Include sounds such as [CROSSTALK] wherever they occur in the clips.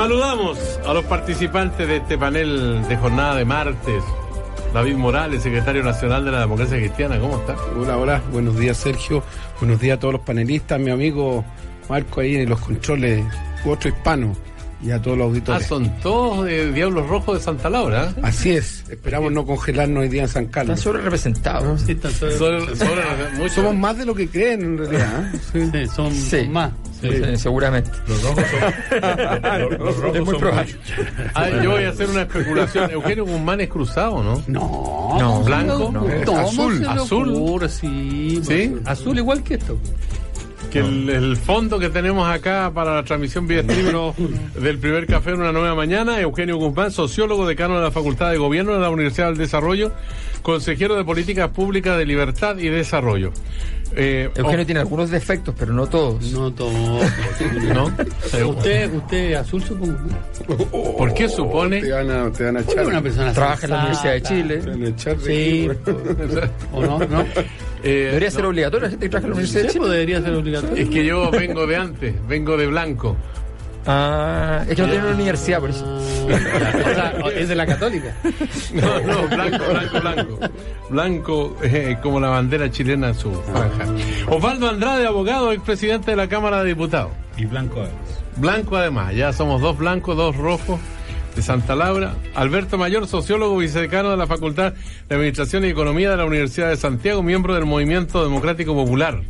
Saludamos a los participantes de este panel de jornada de martes. David Morales, secretario nacional de la Democracia Cristiana, ¿cómo está? Hola, hola, buenos días Sergio, buenos días a todos los panelistas, mi amigo Marco ahí en los controles, otro hispano y a todos los auditores. Ah, son todos de Diablos Rojos de Santa Laura. Así es, esperamos no congelarnos hoy día en San Carlos. Están sobre representados. Sí, están sobre, sobre, sobre mucho. Somos más de lo que creen en realidad. ¿eh? Sí, sí son, Sí. son más. Sí, seguramente. Los rojos son, los rojos Es muy son probable. Ah, yo voy a hacer una especulación. Eugenio Guzmán es cruzado, ¿no? No, No, blanco, no. es ¿Cómo azul, azul. ocurre? Sí, ¿Sí? azul igual que esto. Que el, el fondo que tenemos acá para la transmisión vía streaming del primer café en una nueva mañana, Eugenio Guzmán, sociólogo, decano de la Facultad de Gobierno de la Universidad del Desarrollo, consejero de Políticas Públicas de Libertad y Desarrollo. Eh, Eugenio oh, tiene algunos defectos, pero no todos. No todo. [LAUGHS] ¿no? Usted, usted azul supongo. ¿Por qué supone? te van a, te van a Usted echar. es una persona Trabaja en la Universidad de. Chile. Te van a echar de Sí, ¿o no? ¿No? [LAUGHS] Eh, Debería no, ser obligatorio la gente que trabaja en la Universidad de Chile. pues, debería ser obligatorio. Es que yo vengo de antes, vengo de blanco. Ah, es que no tiene una universidad, por eso. [LAUGHS] o sea, es de la católica. No, no, blanco, blanco, blanco. Blanco eh, como la bandera chilena en su franja. Osvaldo Andrade, abogado, expresidente de la Cámara de Diputados. Y blanco además. Blanco además, ya somos dos blancos, dos rojos de Santa Laura. Alberto Mayor, sociólogo, vicedecano de la Facultad de Administración y Economía de la Universidad de Santiago, miembro del Movimiento Democrático Popular.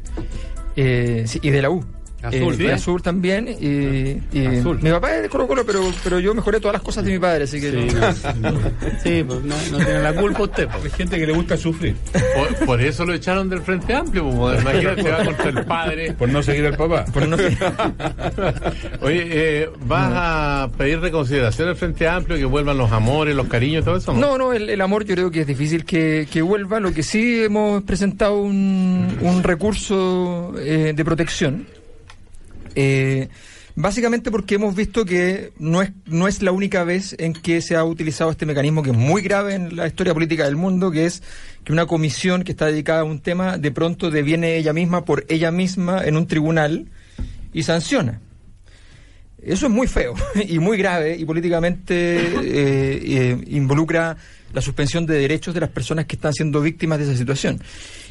Eh, sí, y de la U. Azul, Eh, ¿sí? de azul también. Y, y Azul. Mi papá es de Colo Colo, pero, pero yo mejoré todas las cosas de mi padre, así que. Sí, no- no, [LAUGHS] sí, pues no, no tiene la culpa usted. Hay Pues. gente que le gusta sufrir Por, por eso lo echaron del Frente Amplio, pues, imagínate, va contra el padre. por no seguir al papá. por no sé. [LAUGHS] Oye, eh, ¿vas a pedir reconsideración al Frente Amplio, que vuelvan los amores, los cariños, todo eso? No, no, el, el amor yo creo que es difícil que, que vuelva. Lo que sí hemos presentado un, un recurso eh, de protección. Eh, básicamente porque hemos visto que no es, no es la única vez en que se ha utilizado este mecanismo que es muy grave en la historia política del mundo, que es que una comisión que está dedicada a un tema de pronto deviene ella misma por ella misma en un tribunal y sanciona. Eso es muy feo [LAUGHS] y muy grave y políticamente eh, eh, involucra la suspensión de derechos de las personas que están siendo víctimas de esa situación.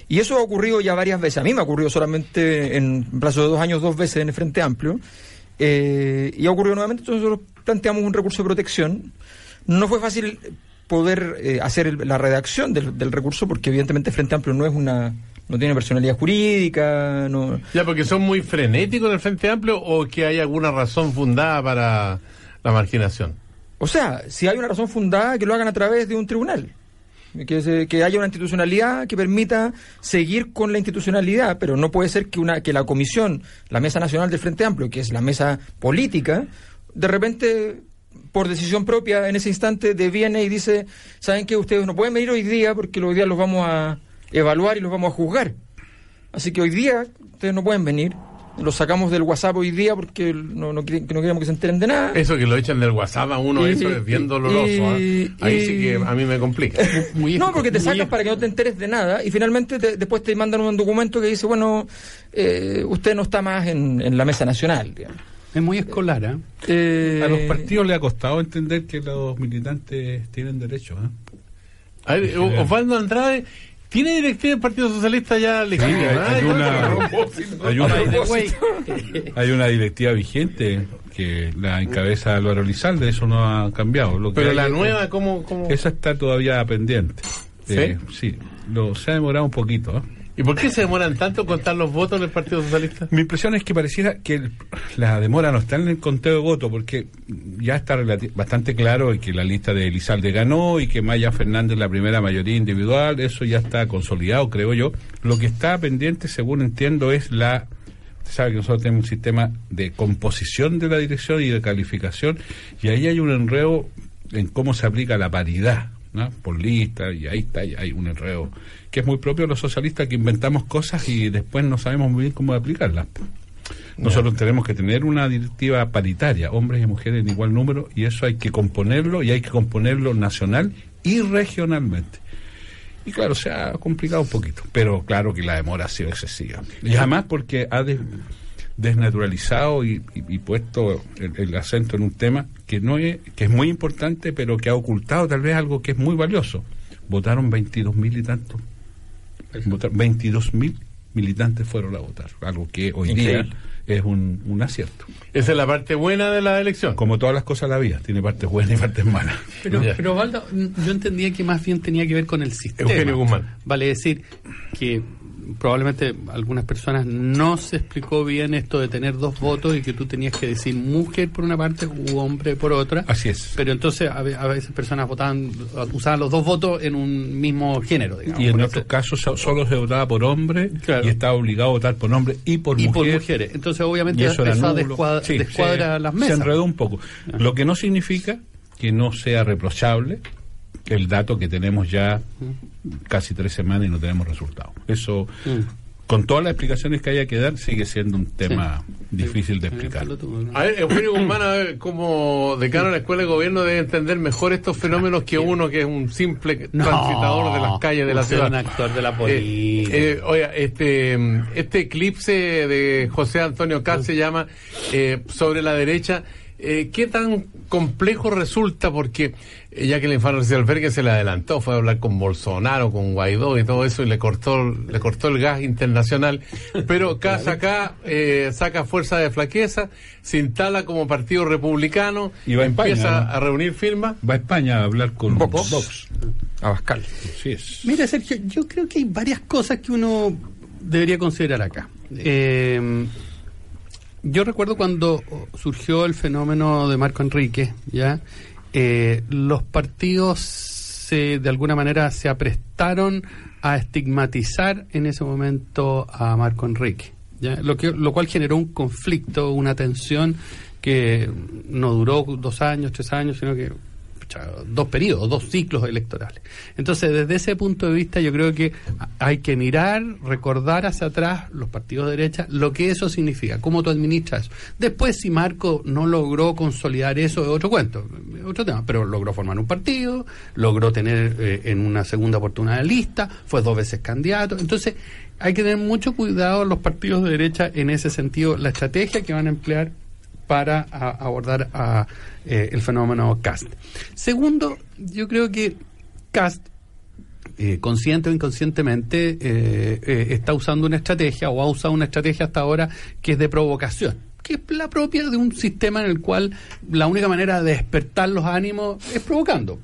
Y eso ha ocurrido ya varias veces. A mí me ha ocurrido solamente en un plazo de dos años, dos veces en el Frente Amplio. Eh, y ha ocurrido nuevamente. Entonces nosotros planteamos un recurso de protección. No fue fácil poder eh, hacer el- la redacción del, del recurso porque evidentemente el Frente Amplio no es una no tiene personalidad jurídica, no, Ya, porque son muy frenéticos en el Frente Amplio o que hay alguna razón fundada para la marginación. O sea, si hay una razón fundada, que lo hagan a través de un tribunal. Que, que haya una institucionalidad que permita seguir con la institucionalidad, pero no puede ser que, una, que la comisión, la Mesa Nacional del Frente Amplio, que es la mesa política, de repente, por decisión propia, en ese instante, deviene y dice, ¿saben qué? Ustedes no pueden venir hoy día porque hoy día los vamos a evaluar y los vamos a juzgar. Así que hoy día ustedes no pueden venir. Los sacamos del WhatsApp hoy día porque no, no, quieren- que no queremos que se enteren de nada. Eso que lo echan del WhatsApp a uno, Y- eso es bien y- doloroso. ¿ah? y- Ahí sí que a mí me complica. [LAUGHS] Muy No, porque te muy sacas para que no te enteres de nada y finalmente te- después te mandan un documento que dice, bueno, eh, usted no está más en, en la mesa nacional. digamos. Es muy escolar, ¿eh? Eh, A los partidos le ha costado entender que los militantes tienen derecho. ¿eh? A ver, Osvaldo Andrade, ¿tiene directiva del Partido Socialista ya Sí, legítima? hay, hay Ah, una, [LAUGHS] hay, una, directiva vigente que la encabeza Álvaro Lizalde, eso no ha cambiado. Lo que Pero la es- nueva, ¿cómo? cómo? Esa está todavía pendiente. ¿Sí? Eh, sí, lo, se ha demorado un poquito. ¿eh? ¿Y por qué se demoran tanto en contar los votos del Partido Socialista? Mi impresión es que pareciera que el- la demora no está en el conteo de votos, porque ya está bastante claro que la lista de Elizalde ganó y que Maya Fernández la primera mayoría individual, eso ya está consolidado, creo yo. Lo que está pendiente, según entiendo, es la... Usted sabe que nosotros tenemos un sistema de composición de la dirección y de calificación, y ahí hay un enredo en cómo se aplica la paridad. ¿No? por lista, y ahí está, y hay un enredo que es muy propio de los socialistas que inventamos cosas y después no sabemos muy bien cómo aplicarlas. Nosotros tenemos que tener una directiva paritaria, hombres y mujeres en igual número, y eso hay que componerlo, y hay que componerlo nacional y regionalmente. Y claro, se ha complicado un poquito, pero claro que la demora ha sido excesiva. Y además porque ha de- desnaturalizado y, y- y puesto el, el acento en un tema que no es, que es muy importante, pero que ha ocultado tal vez algo que es muy valioso. Votaron 22 mil y tantos. Votaron 22 mil militantes fueron a votar, algo que hoy Increíble. día es un, un acierto. Esa es la parte buena de la elección. Como todas las cosas de la vida, tiene partes buenas y partes malas. Pero, pero Osvaldo, mm, yo entendía que más bien tenía que ver con el sistema. Eugenio Guzmán. Vale decir que probablemente algunas personas no se explicó bien esto de tener dos votos y que tú tenías que decir mujer por una parte u hombre por otra. Así es. Pero entonces a ve- a veces personas votaban, usaban los dos votos en un mismo género, digamos. Y en otros casos so- solo se votaba por hombre Claro. y estaba obligado a votar por hombre y por y mujer. por mujeres. Entonces obviamente eso nulo. descuadra, Sí, descuadra se- las mesas. Se enredó un poco. Lo que no significa que no sea reprochable el dato que tenemos ya casi tres semanas y no tenemos resultados. Eso, Mm. con todas las explicaciones que haya que dar, sigue siendo un tema difícil de explicar. A ver, Eugenio Guzmán, a ver, como decano de la Escuela de Gobierno, debe entender mejor estos fenómenos que uno que es un simple No, transitador de las calles de la ciudad. un actor de la Eh, política. eh, oiga, este, este eclipse de José Antonio Caz se llama eh, Sobre la derecha. Eh, ¿Qué tan complejo resulta? Porque eh, ya que el infante Albergue se le adelantó, fue a hablar con Bolsonaro, con Guaidó y todo eso, y le cortó, le cortó el gas internacional. Pero Caz [LAUGHS] acá eh, saca fuerza de flaqueza, se instala como partido republicano, Y va a España, empieza ¿no? a reunir firmas. Va a España a hablar con Vox. Vox. Abascal. Es. Mira, Sergio, yo creo que hay varias cosas que uno debería considerar acá. Eh, yo recuerdo cuando surgió el fenómeno de Marco Enrique, ya Eh, los partidos se, de alguna manera se aprestaron a estigmatizar en ese momento a Marco Enrique, ¿ya? Lo, que, lo cual generó un conflicto, una tensión que no duró dos años, tres años, sino que dos periodos, dos ciclos electorales. Entonces, desde ese punto de vista, yo creo que hay que mirar, recordar hacia atrás los partidos de derecha, lo que eso significa, cómo tú administras eso. Después, si Marco no logró consolidar eso, es otro cuento, otro tema, pero logró formar un partido, logró tener eh, en una segunda oportunidad de lista, fue dos veces candidato. Entonces, hay que tener mucho cuidado los partidos de derecha en ese sentido, la estrategia que van a emplear para a- abordar a, eh, el fenómeno CAST. Segundo, yo creo que CAST, eh, consciente o inconscientemente, eh, eh, está usando una estrategia o ha usado una estrategia hasta ahora que es de provocación, que es la propia de un sistema en el cual la única manera de despertar los ánimos es provocando.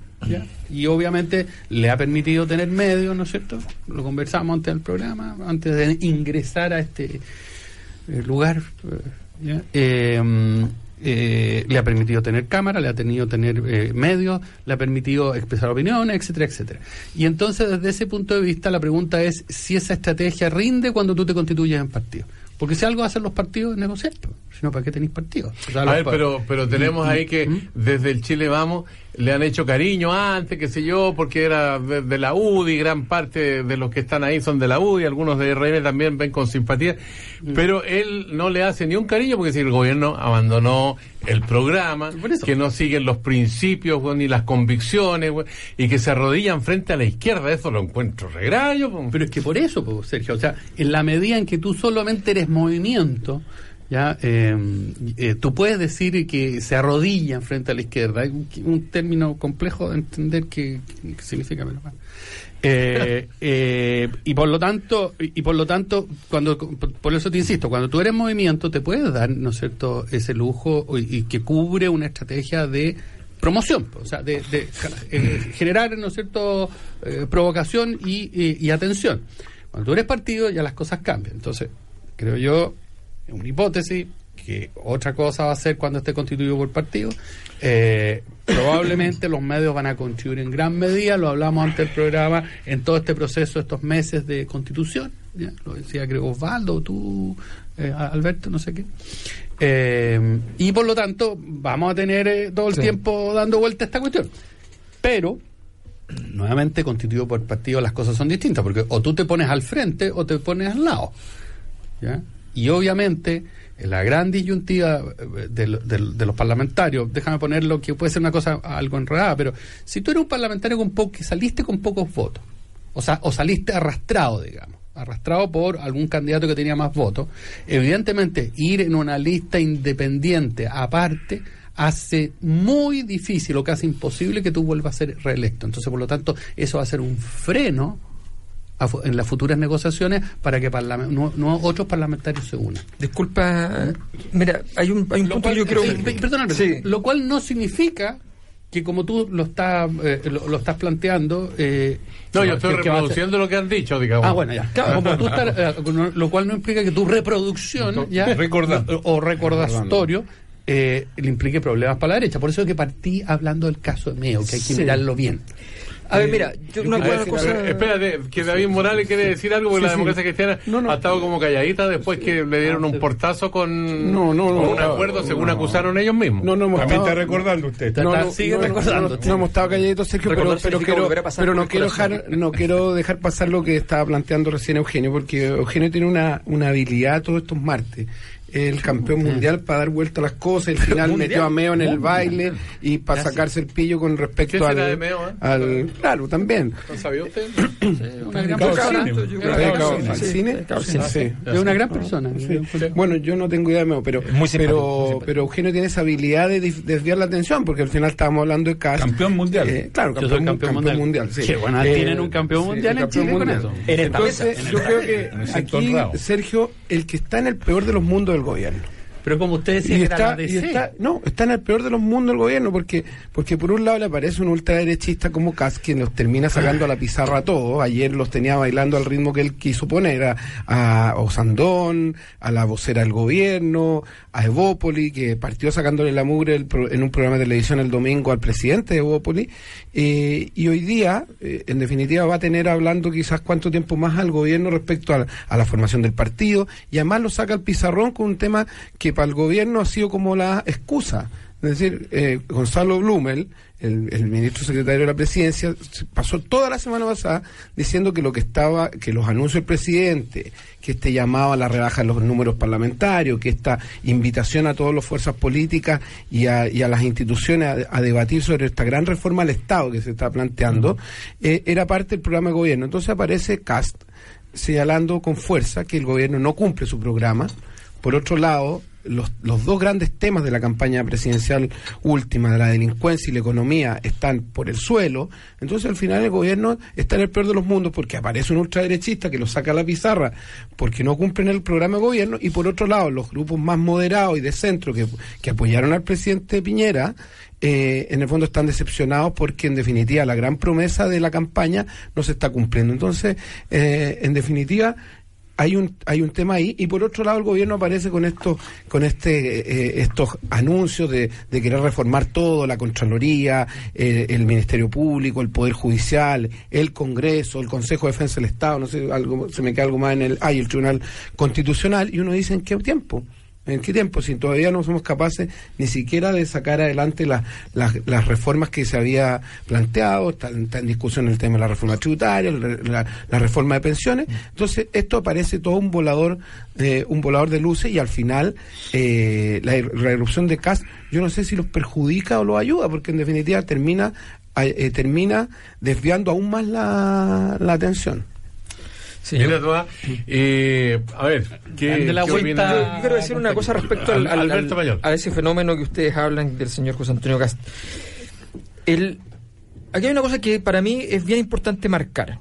Y obviamente le ha permitido tener medios, ¿no es cierto? Lo conversamos antes del programa, antes de ingresar a este lugar. ¿Ya? Eh, mm, eh, le ha permitido tener cámara, le ha tenido tener eh, medios, le ha permitido expresar opiniones, etcétera, etcétera. Y entonces, desde ese punto de vista, la pregunta es si esa estrategia rinde cuando tú te constituyes en partido. Porque si algo hacen los partidos es negociar, pues. si no, ¿para qué tenéis partidos? O sea, A ver, pero, pero tenemos ahí que ¿Mm? desde el Chile Vamos le han hecho cariño antes, qué sé yo, porque era de, de la UDI, gran parte de los que están ahí son de la UDI, algunos de RM también ven con simpatía, Mm. pero él no le hace ni un cariño porque si el gobierno abandonó el programa, que no siguen los principios güey, ni las convicciones y que se arrodillan frente a la izquierda, eso lo encuentro regrayo. pues. Pero es que por eso, pues, Sergio, o sea, en la medida en que tú solamente eres movimiento, ya eh, eh, tú puedes decir que se arrodillan frente a la izquierda, es un, un término complejo de entender qué qué significa, pero. Eh, [LAUGHS] eh, y por lo tanto y por lo tanto cuando por eso te insisto cuando tú eres movimiento te puedes dar no es cierto ese lujo y, y que cubre una estrategia de promoción, o sea, de, de, eh, generar, ¿no es cierto?, eh, provocación y, y- y atención. Cuando tú eres partido ya las cosas cambian. Entonces, creo yo, una hipótesis, que otra cosa va a ser cuando esté constituido por partido. Eh, probablemente los medios van a contribuir en gran medida, lo hablamos antes del programa, en todo este proceso, estos meses de constitución. ¿ya? Lo decía creo Osvaldo, tú, eh, Alberto, no sé qué. Eh, y por lo tanto, vamos a tener todo el Sí. tiempo dando vuelta a esta cuestión. Pero, nuevamente, constituido por partido, las cosas son distintas, porque o tú te pones al frente o te pones al lado. ¿ya? Y obviamente, en la gran disyuntiva eh, de- de los parlamentarios, déjame ponerlo que puede ser una cosa algo enredada, pero si tú eres un parlamentario con po- que saliste con pocos votos, o sea, o saliste arrastrado, digamos, arrastrado por algún candidato que tenía más votos. Evidentemente, ir en una lista independiente aparte hace muy difícil o casi imposible que tú vuelvas a ser reelecto. Entonces, por lo tanto, eso va a ser un freno a en las futuras negociaciones para que no, no otros parlamentarios se unan. Disculpa, mira, hay un, hay un punto que yo creo... eh, perdóname, Sí. lo cual no significa que como tú lo estás eh, lo, lo estás planteando eh, No, yo estoy reproduciendo lo que han dicho, digamos. Ah, bueno, ya. Como tú estás, eh, lo cual no implica que tu reproducción ya Recordando. o recordatorio eh, le implique problemas para la derecha. Por eso es que partí hablando del caso de Meo, que hay que Sí. mirarlo bien. A ver, mira, yo una, A ver, una cosa... pero espérate, que David Morales quiere decir algo porque Sí, la sí. democracia cristiana No, no. ha estado como calladita después que le dieron un portazo con, No, no, no, con un no, acuerdo según no. acusaron ellos mismos. No, no hemos También estado- está recordando usted. Está- No, sigue recordando, no, sí. no hemos estado calladitos, Sergio, pero, pero quiero, volver a pasar pero no quiero dejar, no quiero dejar pasar lo que estaba planteando recién Eugenio, porque Eugenio tiene una, una habilidad todos estos martes. El campeón mundial para dar vuelta a las cosas, el final Mundial. metió a Meo en el Mundial. baile y para sacarse el pillo con ¿Qué respecto al, de Meo, eh? al- Claro, también. ¿No sabía usted? Una gran persona. yo. Es una gran persona. Bueno, yo no tengo idea de Meo, pero, Muy simpático, muy pero, simpático. pero Eugenio tiene esa habilidad de desviar la atención, porque al final estábamos hablando de Cas. Campeón mundial. Eh, claro, Yo campeón, soy campeón campeón mundial. mundial. sí. Qué buena, tienen un campeón mundial en Chile con eso. Entonces, yo creo que aquí. Sergio, el que está en el peor de los mundos del gobierno. Pero como usted decía, Y está, y no, está en el peor de los mundos del gobierno, porque, porque por un lado le aparece un ultraderechista como Kass, quien los termina sacando a la pizarra a todos. Ayer los tenía bailando al ritmo que él quiso poner, a, a Osandón, a la vocera del gobierno, a Evópoli, que partió sacándole la mugre el pro- en un programa de televisión el domingo al presidente de Evópoli. Eh, y hoy día, eh, en definitiva, va a tener hablando quizás cuánto tiempo más al gobierno respecto a, a la formación del partido, y además lo saca al pizarrón con un tema que para el gobierno ha sido como la excusa. Es decir, eh, Gonzalo Blumel, el, el ministro secretario de la presidencia, pasó toda la semana pasada diciendo que lo que estaba, que los anuncios del presidente, que este llamado a la rebaja de los números parlamentarios, que esta invitación a todas las fuerzas políticas y a, y a las instituciones a, a debatir sobre esta gran reforma al Estado que se está planteando, eh, era parte del programa de gobierno. Entonces aparece Cast señalando con fuerza que el gobierno no cumple su programa. Por otro lado, los, los dos grandes temas de la campaña presidencial última, de la delincuencia y la economía, están por el suelo. Entonces, al final, el gobierno está en el peor de los mundos porque aparece un ultraderechista que lo saca a la pizarra porque no cumplen el programa de gobierno. Y por otro lado, los grupos más moderados y de centro que, que apoyaron al presidente Piñera, eh, en el fondo están decepcionados porque, en definitiva, la gran promesa de la campaña no se está cumpliendo. Entonces, eh, en definitiva, hay un hay un tema ahí. Y por otro lado el gobierno aparece con estos con este eh, estos anuncios de, de querer reformar todo la contraloría eh, el ministerio público el poder judicial el Congreso el Consejo de Defensa del Estado no sé algo se me queda algo más en el hay el Tribunal Constitucional. Y uno dice en qué tiempo ¿En qué tiempo? Si todavía no somos capaces ni siquiera de sacar adelante las, las, las reformas que se había planteado, está, en discusión el tema de la reforma tributaria, la, la- la reforma de pensiones. Entonces, esto aparece todo un volador, de, un volador de luces y al final eh, la, la irrupción de CAS, yo no sé si los perjudica o los ayuda, porque en definitiva termina, eh, termina desviando aún más la, la atención. Sí, Mira yo- tú, ah, eh, a ver, ¿qué, Dale la qué vuelta. opina? Yo quiero decir una cosa respecto al, a ese fenómeno que ustedes hablan del señor José Antonio Cast. El, aquí hay una cosa que para mí es bien importante marcar.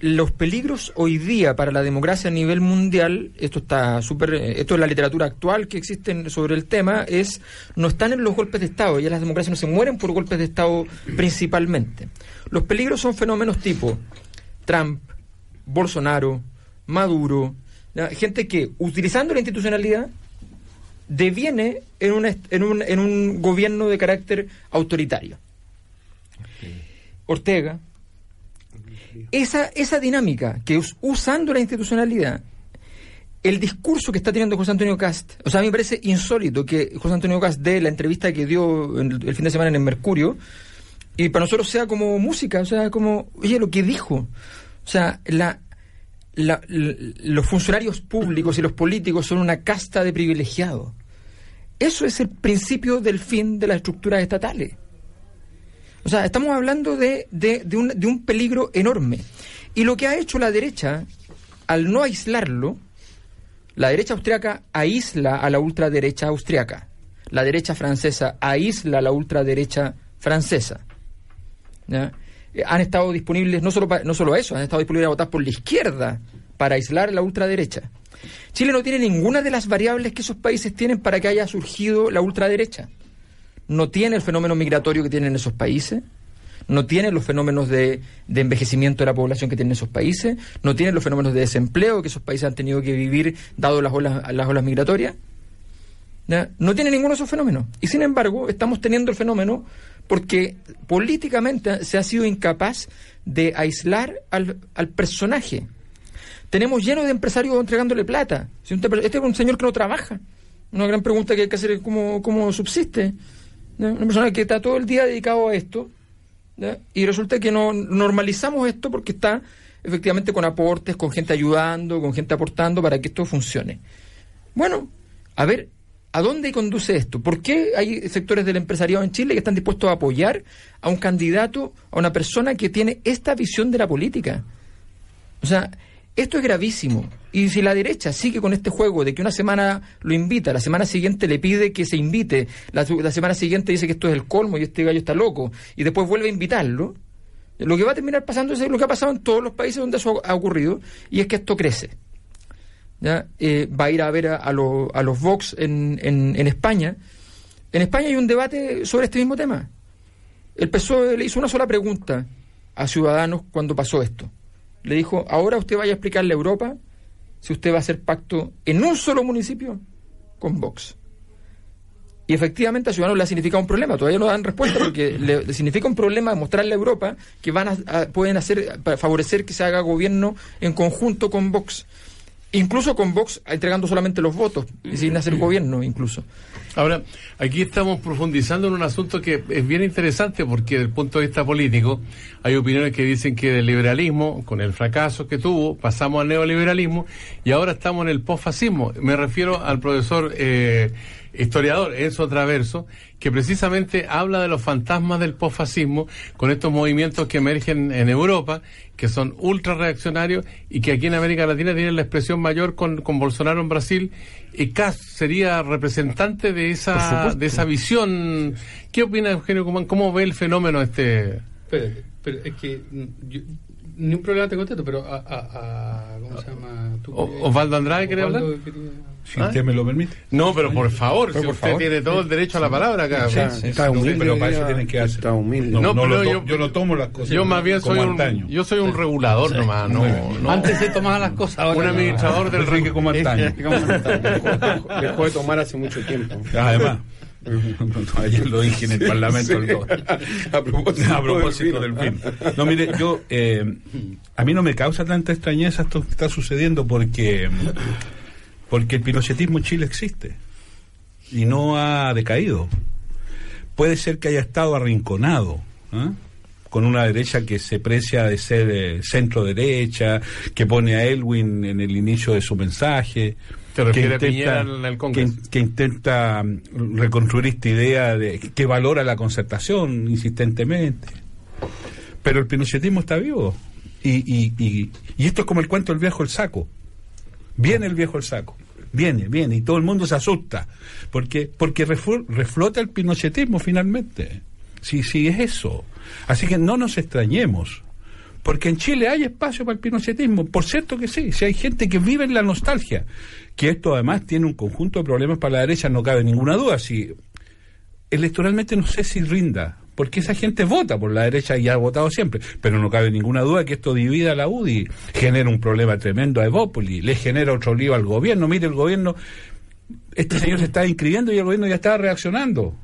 Los peligros hoy día para la democracia a nivel mundial, esto está súper, esto es la literatura actual que existe sobre el tema, es no están en los golpes de Estado, ya las democracias no se mueren por golpes de Estado principalmente. Los peligros son fenómenos tipo Trump, Bolsonaro, Maduro, gente que utilizando la institucionalidad deviene en, una, en, un, en un gobierno de carácter autoritario. Ortega. Esa, esa dinámica que us- usando la institucionalidad, el discurso que está teniendo José Antonio Cast, o sea, a mí me parece insólito que José Antonio Cast dé la entrevista que dio en el, el fin de semana en el Mercurio y para nosotros sea como música, o sea, como, oye, lo que dijo. O sea, la, la- los funcionarios públicos y los políticos son una casta de privilegiados. Eso es el principio del fin de las estructuras estatales. O sea, estamos hablando de un peligro enorme. Y lo que ha hecho la derecha al no aislarlo, la derecha austriaca aísla a la ultraderecha austriaca. La derecha francesa aísla a la ultraderecha francesa. ¿ya? Eh, Han estado disponibles, no solo, pa- no solo eso, han estado disponibles a votar por la izquierda para aislar la ultraderecha. Chile no tiene ninguna de las variables que esos países tienen para que haya surgido la ultraderecha. No tiene el fenómeno migratorio que tienen esos países, no tiene los fenómenos de, de envejecimiento de la población que tienen esos países, no tiene los fenómenos de desempleo que esos países han tenido que vivir dado las olas, las olas migratorias. ¿ya? No tiene ninguno de esos fenómenos. Y sin embargo, estamos teniendo el fenómeno porque políticamente se ha sido incapaz de aislar al, al personaje. Tenemos lleno de empresarios entregándole plata. Este es un señor que no trabaja. Una gran pregunta que hay que hacer es cómo, cómo subsiste. Una persona que está todo el día dedicado a esto y resulta que no normalizamos esto porque está efectivamente con aportes, con gente ayudando, con gente aportando para que esto funcione. Bueno, a ver, ¿a dónde conduce esto? ¿Por qué hay sectores del empresariado en Chile que están dispuestos a apoyar a un candidato, a una persona que tiene esta visión de la política? O sea, esto es gravísimo. Y si la derecha sigue con este juego de que una semana lo invita, la semana siguiente le pide que se invite, la, la semana siguiente dice que esto es el colmo y este gallo está loco, y después vuelve a invitarlo, lo que va a terminar pasando es lo que ha pasado en todos los países donde eso ha ocurrido, y es que esto crece. Eh, va a ir a ver a, los- Vox en, España. En España hay un debate sobre este mismo tema. El PSOE le hizo una sola pregunta a Ciudadanos cuando pasó esto. Le dijo, ahora usted vaya a explicarle a Europa si usted va a hacer pacto en un solo municipio con Vox. Y efectivamente a Ciudadanos le ha significado un problema. Todavía no dan respuesta porque le, significa un problema mostrarle a Europa que van a, a- pueden hacer favorecer que se haga gobierno en conjunto con Vox. Incluso con Vox entregando solamente los votos y sin hacer gobierno incluso. Ahora, aquí estamos profundizando en un asunto que es bien interesante porque desde el punto de vista político hay opiniones que dicen que del liberalismo, con el fracaso que tuvo, pasamos al neoliberalismo y ahora estamos en el posfascismo. Me refiero al profesor eh, historiador Enzo Traverso, que precisamente habla de los fantasmas del posfascismo con estos movimientos que emergen en Europa, que son ultra reaccionarios y que aquí en América Latina tienen la expresión mayor con, con Bolsonaro en Brasil. Y Kass sería representante de esa, de esa visión. ¿Qué opina Eugenio Cumán? ¿Cómo ve el fenómeno este? Pero es que yo, ni un problema te contesto, pero a, a, a- ¿cómo se llama? ¿Tú O- querías- Osvaldo Andrade, ¿quiere Osvaldo hablar? quería- Si ¿Ah? usted me lo permite. No, pero por favor, Pero si por usted favor. tiene todo el derecho a la palabra acá. Está, sí, está sí, humilde. pero para eso tienen que hacer. Está humilde. No, No, lo yo- yo no tomo las cosas Yo más bien como soy antaño. un, yo soy un regulador nomás, no. Antes se tomaban las cosas, ahora un no. administrador del Enrique como [LAUGHS] antaño. [LAUGHS] Dejó de tomar hace mucho tiempo. Además, [LAUGHS] ayer lo dije en el Parlamento. A propósito, a propósito del del vino. vino. No, mire, yo, eh, a mí no me causa tanta extrañeza esto que está sucediendo porque, porque el pinochetismo en Chile existe y no ha decaído. Puede ser que haya estado arrinconado, ¿ah? con una derecha que se precia de ser eh, centro derecha, que pone a Elwin en el inicio de su mensaje. ¿Te que refiere a Piñera en el que, Congreso? que intenta reconstruir esta idea de que valora la concertación insistentemente. Pero el pinochetismo está vivo. Y, y, y, y esto es como el cuento del viejo el saco. Viene el viejo el saco. Viene, viene. Y todo el mundo se asusta. Porque, porque reflota el pinochetismo finalmente. Sí, sí, es eso. Así que no nos extrañemos. Porque en Chile hay espacio para el pinochetismo. Por cierto que sí. Si hay gente que vive en la nostalgia. Que esto además tiene un conjunto de problemas para la derecha, no cabe ninguna duda. Si electoralmente no sé si rinda, porque esa gente vota por la derecha y ha votado siempre, pero no cabe ninguna duda que esto divida a la UDI, genera un problema tremendo a Evópoli, le genera otro lío al gobierno, mire el gobierno, este señor se está inscribiendo y el gobierno ya estaba reaccionando.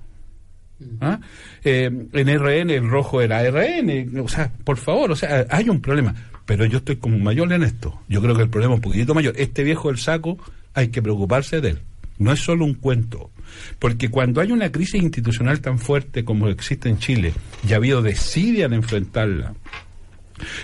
¿Ah? Eh, en RN el rojo era RN, o sea, por favor, o sea, hay un problema, pero yo estoy como mayor en esto, yo creo que el problema es un poquitito mayor, este viejo del saco hay que preocuparse de él, no es solo un cuento, porque cuando hay una crisis institucional tan fuerte como existe en Chile, y ha habido desidia en enfrentarla,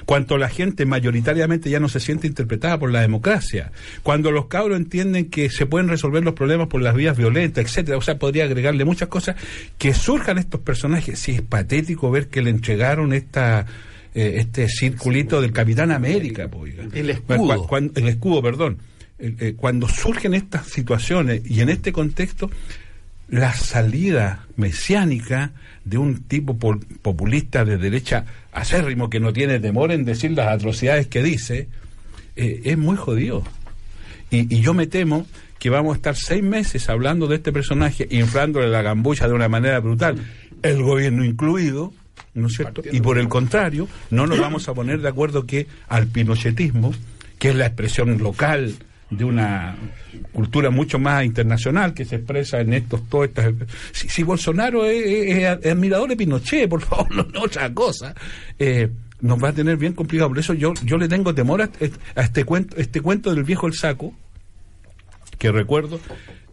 cuando la gente mayoritariamente ya no se siente interpretada por la democracia, cuando los cabros entienden que se pueden resolver los problemas por las vías violentas, etcétera, o sea, podría agregarle muchas cosas, que surjan estos personajes, si es patético ver que le entregaron esta eh, este circulito del Capitán América. El escudo. El escudo, perdón. Eh, cuando surgen estas situaciones y en este contexto, la salida mesiánica de un tipo populista de derecha acérrimo que no tiene temor en decir las atrocidades que dice, eh, es muy jodido. Y, y yo me temo que vamos a estar seis meses hablando de este personaje, inflándole la gambucha de una manera brutal, el gobierno incluido, ¿no es cierto? Y por el contrario, no nos vamos a poner de acuerdo que al pinochetismo, que es la expresión local de una cultura mucho más internacional que se expresa en estos todas estas si, Bolsonaro es admirador de Pinochet por favor [LAUGHS] no, no otra cosa eh, nos va a tener bien complicado. Por eso yo yo le tengo temor a, a este cuento este cuento del viejo el saco que recuerdo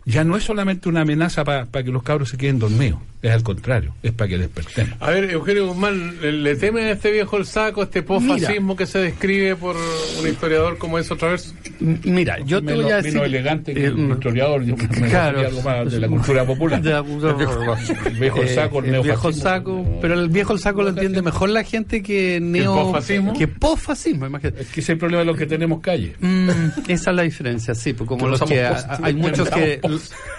ya no es solamente una amenaza para que los cabros se queden dormidos es al contrario es para que despertemos A ver, Eugenio Guzmán, ¿le- ¿le teme a este viejo el saco, este posfascismo que se describe por un historiador como es otra vez? Mira, yo te menos, voy a decir. menos elegante que eh, el historiador yo me claro. algo más de la cultura [LAUGHS] popular De la cultura popular. el viejo el saco el Eh, el viejo neofascismo. saco, pero el viejo el saco lo entiende mejor la gente que neo posfascismo? que posfascismo, imagínate. Es que ese es el problema de los que tenemos calle. Mm, esa es la diferencia, sí, pues como Que no los somos que post, hay muchos que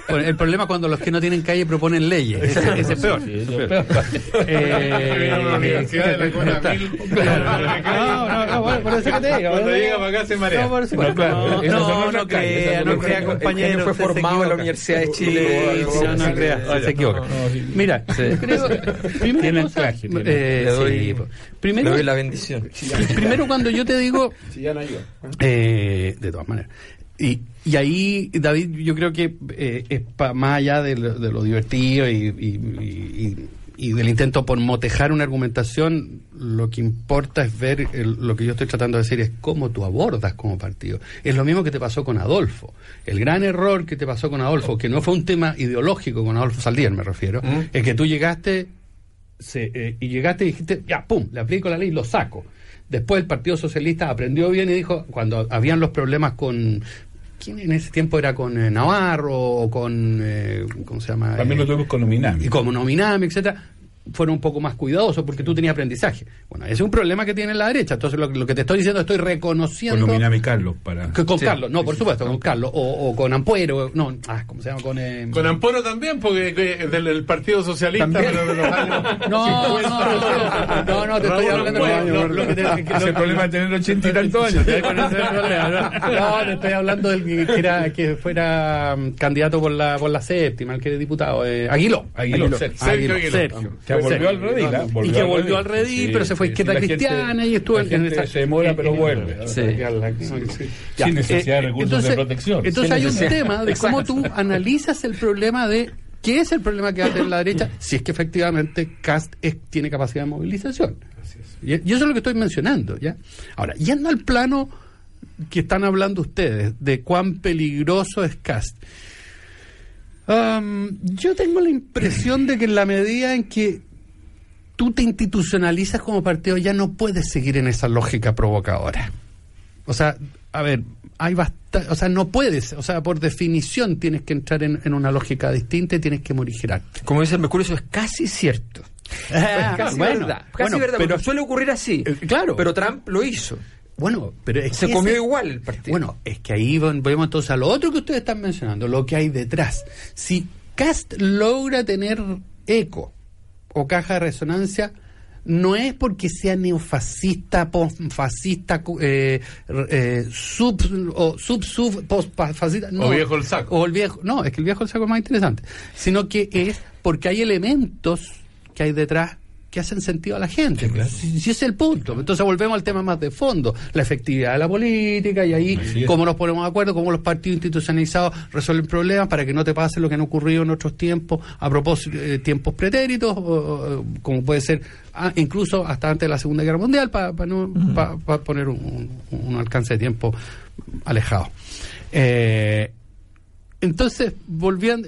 el problema es cuando los que no tienen calle proponen leyes, ese, ese es peor. Eh, la Cona Mil. No, no, no, bueno, por eso que te digo. Cuando ¿verdad? llega para acá se marea. No, crea, no crea, compañero. fue formado en la. Universidad de Chile. Sí, sí, no, no crea, No, se equivoca. no, no, sí. Mira, creo, Tiene eh, sí, pues. Le primero, doy la bendición. primero cuando yo te digo, Si ya no ayuda. eh, de todas maneras. Y, y ahí, David, yo creo que eh, es pa- más allá de lo, de lo divertido y, y- del intento por motejar una argumentación, lo que importa es ver el- lo que yo estoy tratando de decir es cómo tú abordas como partido. Es lo mismo que te pasó con Adolfo. El gran error que te pasó con Adolfo, que no fue un tema ideológico con Adolfo Saldívar, me refiero, es que tú llegaste se, eh, y llegaste y dijiste, ya, pum, le aplico la ley y lo saco. Después el Partido Socialista aprendió bien y dijo, cuando habían los problemas con... ¿Quién en ese tiempo era con eh, Navarro o con... eh, ¿Cómo se llama? También lo Eh, tuvimos con Luminami. y como Nominami, etcétera fueron un poco más cuidadosos porque tú tenías aprendizaje. Bueno, ese es un problema que tiene la derecha. Entonces, lo, que- lo que te estoy diciendo, estoy Con reconociendo. Luminami Carlos para. que con Sí, Carlos, no, por supuesto, con Carlos. O, o con Ampuero, no, ah, ¿cómo se llama? Con. eh, Con Amporo también, porque que- del, del Partido Socialista, También. pero de los años [LAUGHS] No, 50. no, no, no, te estoy hablando Ampuero, lo- lo que te- es el problema de tener ochenta y tantos años. Con ese problema, ¿no? No, te estoy hablando del que, que era, que fuera mm, candidato por la, por la séptima, el que era diputado. Eh, Aguiló. Aguiló, Sergio. Sergio Aguiló. Sergio. Que volvió al redil, ¿ah? y que volvió al redil, pero se fue a izquierda gente- cristiana y estuvo la en- gente en esa- se demora, pero vuelve. Sí. Ya, Sin necesidad eh, de recursos entonces- de protección. Entonces hay un tema de cómo tú analizas el problema de qué es el problema que va a tener la derecha [LAUGHS] si es que efectivamente Cast es- tiene capacidad de movilización. Y, y eso es lo que estoy mencionando, ¿ya? Ahora, yendo al plano que están hablando ustedes de cuán peligroso es Cast. Am, yo tengo la impresión de que en la medida en que tú te institucionalizas como partido ya no puedes seguir en esa lógica provocadora. O sea, a ver, hay bastante, o sea, no puedes, o sea, por definición tienes que entrar en, en una lógica distinta y tienes que morigerarte. Como dice el Mercurio, eso es casi cierto. Ah, es [LAUGHS] casi bueno, verdad. Casi bueno, verdad, pero- pero suele ocurrir así. Eh, claro. Pero Trump lo hizo. Bueno, pero es Se que comió ese- igual el partido. Bueno, es que ahí vol- volvemos entonces a lo otro que ustedes están mencionando, lo que hay detrás. Si Cast logra tener eco o caja de resonancia, no es porque sea neofascista, postfascista, eh, eh, sub o sub sub postfascista, no. O viejo el saco. O el viejo, no, es que el viejo el saco es más interesante, sino que es porque hay elementos que hay detrás que hacen sentido a la gente. si, si ese es el punto. Entonces volvemos al tema más de fondo, la efectividad de la política y ahí cómo nos ponemos de acuerdo, cómo los partidos institucionalizados resuelven problemas para que no te pase lo que han ocurrido en otros tiempos, a propósito de tiempos pretéritos, o- o- como puede ser ah, incluso hasta antes de la Segunda Guerra Mundial, para no pa- pa poner un, un- un alcance de tiempo alejado. Eh, entonces,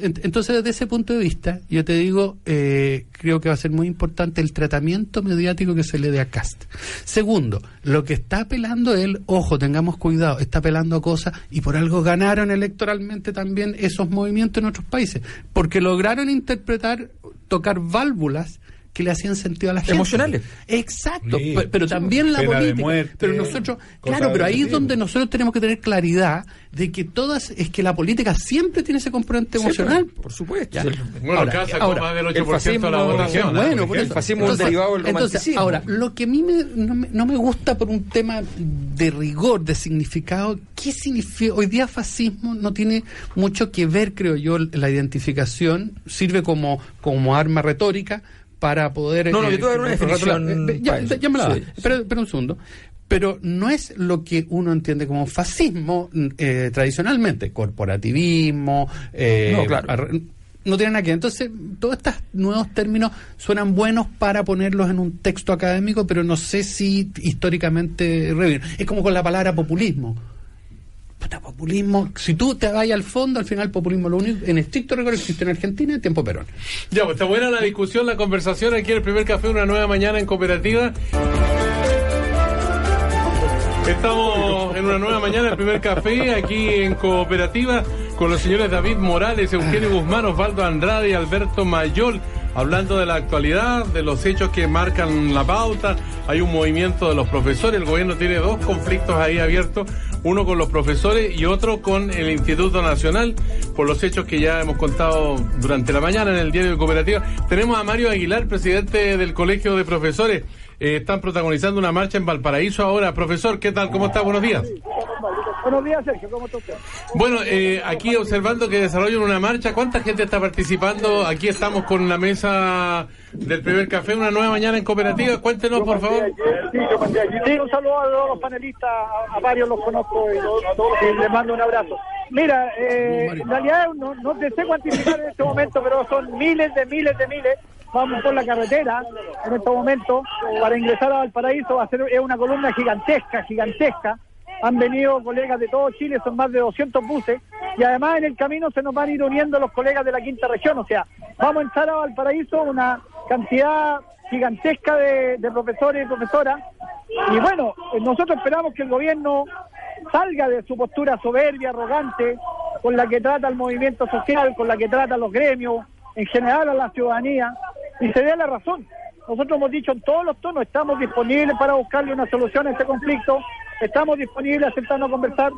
ent- entonces desde ese punto de vista, yo te digo, eh, creo que va a ser muy importante el tratamiento mediático que se le dé a Cast. Segundo, lo que está apelando él, ojo, tengamos cuidado, está apelando a cosas y por algo ganaron electoralmente también esos movimientos en otros países, porque lograron interpretar, tocar válvulas que le hacían sentido a la gente. Emocionales. Exacto, Sí, pero, también la pena de política. muerte, pero nosotros, claro, pero ahí es donde nosotros tenemos que tener claridad de que todas, es que la política siempre tiene ese componente emocional. Por supuesto. Ya. Bueno, Ahora, ahora, más del el 8% de la votación. bueno, por eso. El fascismo es un derivado del entonces, ahora, lo que a mí me- no, me, no me gusta por un tema de rigor, de significado, ¿qué significa? Hoy día fascismo no tiene mucho que ver, creo yo, la identificación, sirve como, como arma retórica para poder... No, no, yo te voy a dar una definición Eh, ya, ya me la Sí. Pero, pero un segundo. Pero no es lo que uno entiende como fascismo eh, tradicionalmente, corporativismo, eh, No, claro. ar- no tiene nada que ver. Entonces, todos estos nuevos términos suenan buenos para ponerlos en un texto académico, pero no sé si históricamente. Es como con la palabra populismo. Populismo, si tú te vas al fondo, al final populismo lo único, en estricto rigor existe en Argentina en tiempo Perón. Ya, pues está buena la discusión, la conversación aquí en el primer café, una nueva mañana en cooperativa. Estamos en una nueva mañana, el primer café, aquí en cooperativa, con los señores David Morales, Eugenio Guzmán, Osvaldo Andrade y Alberto Mayol, hablando de la actualidad, de los hechos que marcan la pauta. Hay un movimiento de los profesores, el gobierno tiene dos conflictos ahí abiertos, uno con los profesores y otro con el Instituto Nacional, por los hechos que ya hemos contado durante la mañana en el diario de cooperativa. Tenemos a Mario Aguilar, presidente del Colegio de Profesores. Eh, están protagonizando una marcha en Valparaíso ahora. Profesor, ¿qué tal? ¿Cómo está? Buenos días. Buenos días, Sergio. ¿Cómo está usted? Bueno, eh, aquí observando que desarrollan una marcha, ¿cuánta gente está participando? Aquí estamos con la mesa del primer café, una nueva mañana en cooperativa. Cuéntenos, por favor. Sí, yo un saludo a todos los panelistas, a, a varios los conozco y, y les mando un abrazo. Mira, eh, en realidad no, no te sé cuantificar en este momento, pero son miles de miles de miles. Vamos por la carretera en este momento para ingresar a Valparaíso. Va a ser es una columna gigantesca, gigantesca. Han venido colegas de todo Chile, son más de 200 buses, y además en el camino se nos van a ir uniendo los colegas de la quinta región, o sea, vamos a entrar a Valparaíso una cantidad gigantesca de, de profesores y profesoras, y bueno, nosotros esperamos que el gobierno salga de su postura soberbia, arrogante, con la que trata el movimiento social, con la que trata los gremios, en general a la ciudadanía, y se dé la razón. Nosotros hemos dicho en todos los tonos, estamos disponibles para buscarle una solución a este conflicto, estamos disponibles a sentarnos a conversar.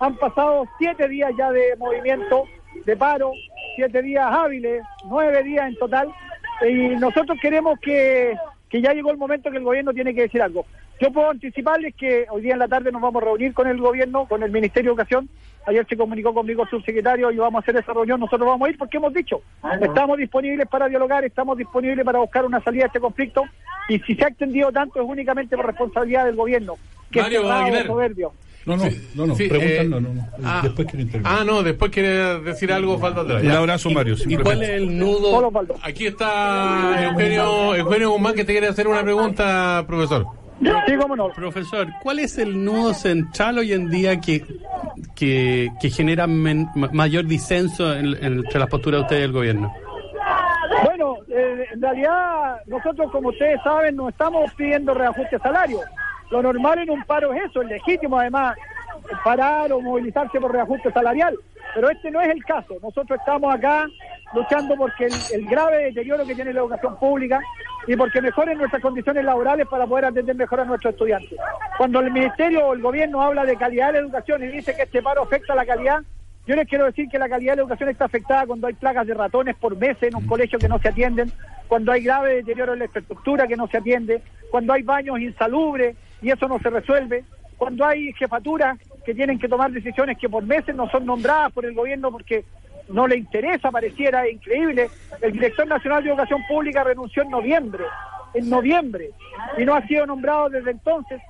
Han pasado siete días ya de movimiento, de paro, siete días hábiles, nueve días en total, y nosotros queremos que, que ya llegó el momento que el gobierno tiene que decir algo. Yo puedo anticiparles que hoy día en la tarde nos vamos a reunir con el gobierno, con el Ministerio de Educación. Ayer se comunicó conmigo el subsecretario y vamos a hacer esa reunión. Nosotros vamos a ir porque hemos dicho, estamos disponibles para dialogar, estamos disponibles para buscar una salida a este conflicto. Y si se ha extendido tanto es únicamente por responsabilidad del gobierno, que Mario es soberbio. No, no, no, no, Sí, preguntan, eh, no, no, no. ah, Después quiero intervenir. Ah, no, después quiere decir algo, Osvaldo Andrade. Un abrazo, Mario. ¿Y cuál es el nudo? Aquí está Eugenio, Eugenio Guzmán que te quiere hacer una pregunta, profesor. Sí, cómo no. Profesor, ¿cuál es el nudo central hoy en día que, que, que genera men- ma- mayor disenso en- en- entre las posturas de ustedes y el gobierno? Bueno, eh, en realidad nosotros, como ustedes saben, no estamos pidiendo reajuste de salario. Lo normal en un paro es eso, es legítimo además parar o movilizarse por reajuste salarial. Pero este no es el caso. Nosotros estamos acá luchando porque el, grave deterioro que tiene la educación pública y porque mejoren nuestras condiciones laborales para poder atender mejor a nuestros estudiantes. Cuando el Ministerio o el Gobierno habla de calidad de la educación y dice que este paro afecta la calidad, yo les quiero decir que la calidad de la educación está afectada cuando hay plagas de ratones por meses en un colegio que no se atienden, cuando hay grave deterioro en la infraestructura que no se atiende, cuando hay baños insalubres y eso no se resuelve, cuando hay jefaturas que tienen que tomar decisiones que por meses no son nombradas por el gobierno porque no le interesa, pareciera increíble. El director nacional de educación pública renunció en noviembre, en noviembre, y no ha sido nombrado desde entonces.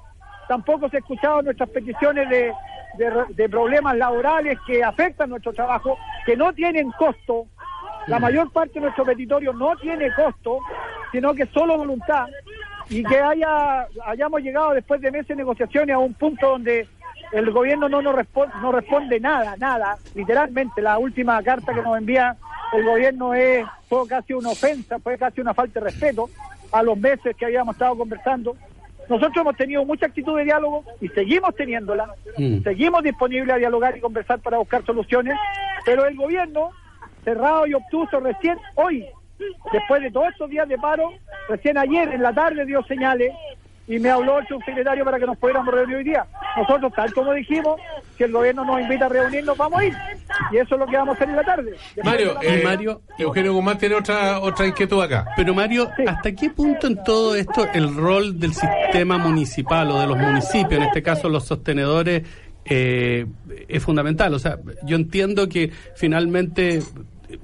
Tampoco se ha escuchado nuestras peticiones de, de, problemas laborales que afectan nuestro trabajo, que no tienen costo. La mayor parte de nuestro petitorio no tiene costo, sino que solo voluntad. Y que haya hayamos llegado después de meses de negociaciones a un punto donde el gobierno no nos responde, no responde nada, nada, literalmente. La última carta que nos envía el gobierno es, fue casi una ofensa, fue casi una falta de respeto a los meses que habíamos estado conversando. Nosotros hemos tenido mucha actitud de diálogo y seguimos teniéndola, Mm. seguimos disponibles a dialogar y conversar para buscar soluciones, pero el gobierno, cerrado y obtuso recién hoy, después de todos estos días de paro, recién ayer en la tarde dio señales y me habló el subsecretario para que nos pudiéramos reunir hoy día. Nosotros, tal como dijimos, si el gobierno nos invita a reunirnos, vamos a ir. Y eso es lo que vamos a hacer en la tarde. Después Mario, la- eh, Mario- Eugenio Guzmán tiene otra otra inquietud acá. Pero Mario, ¿hasta qué punto en todo esto el rol del sistema municipal o de los municipios, en este caso los sostenedores, eh, es fundamental? O sea, yo entiendo que finalmente eh,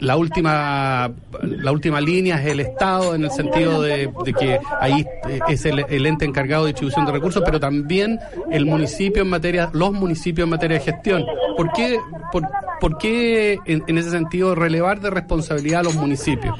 la última la última línea es el Estado en el sentido de, de que ahí es el, el ente encargado de distribución de recursos, pero también el municipio en materia, los municipios en materia de gestión. ¿Por qué, por, por qué en, en ese sentido relevar de responsabilidad a los municipios?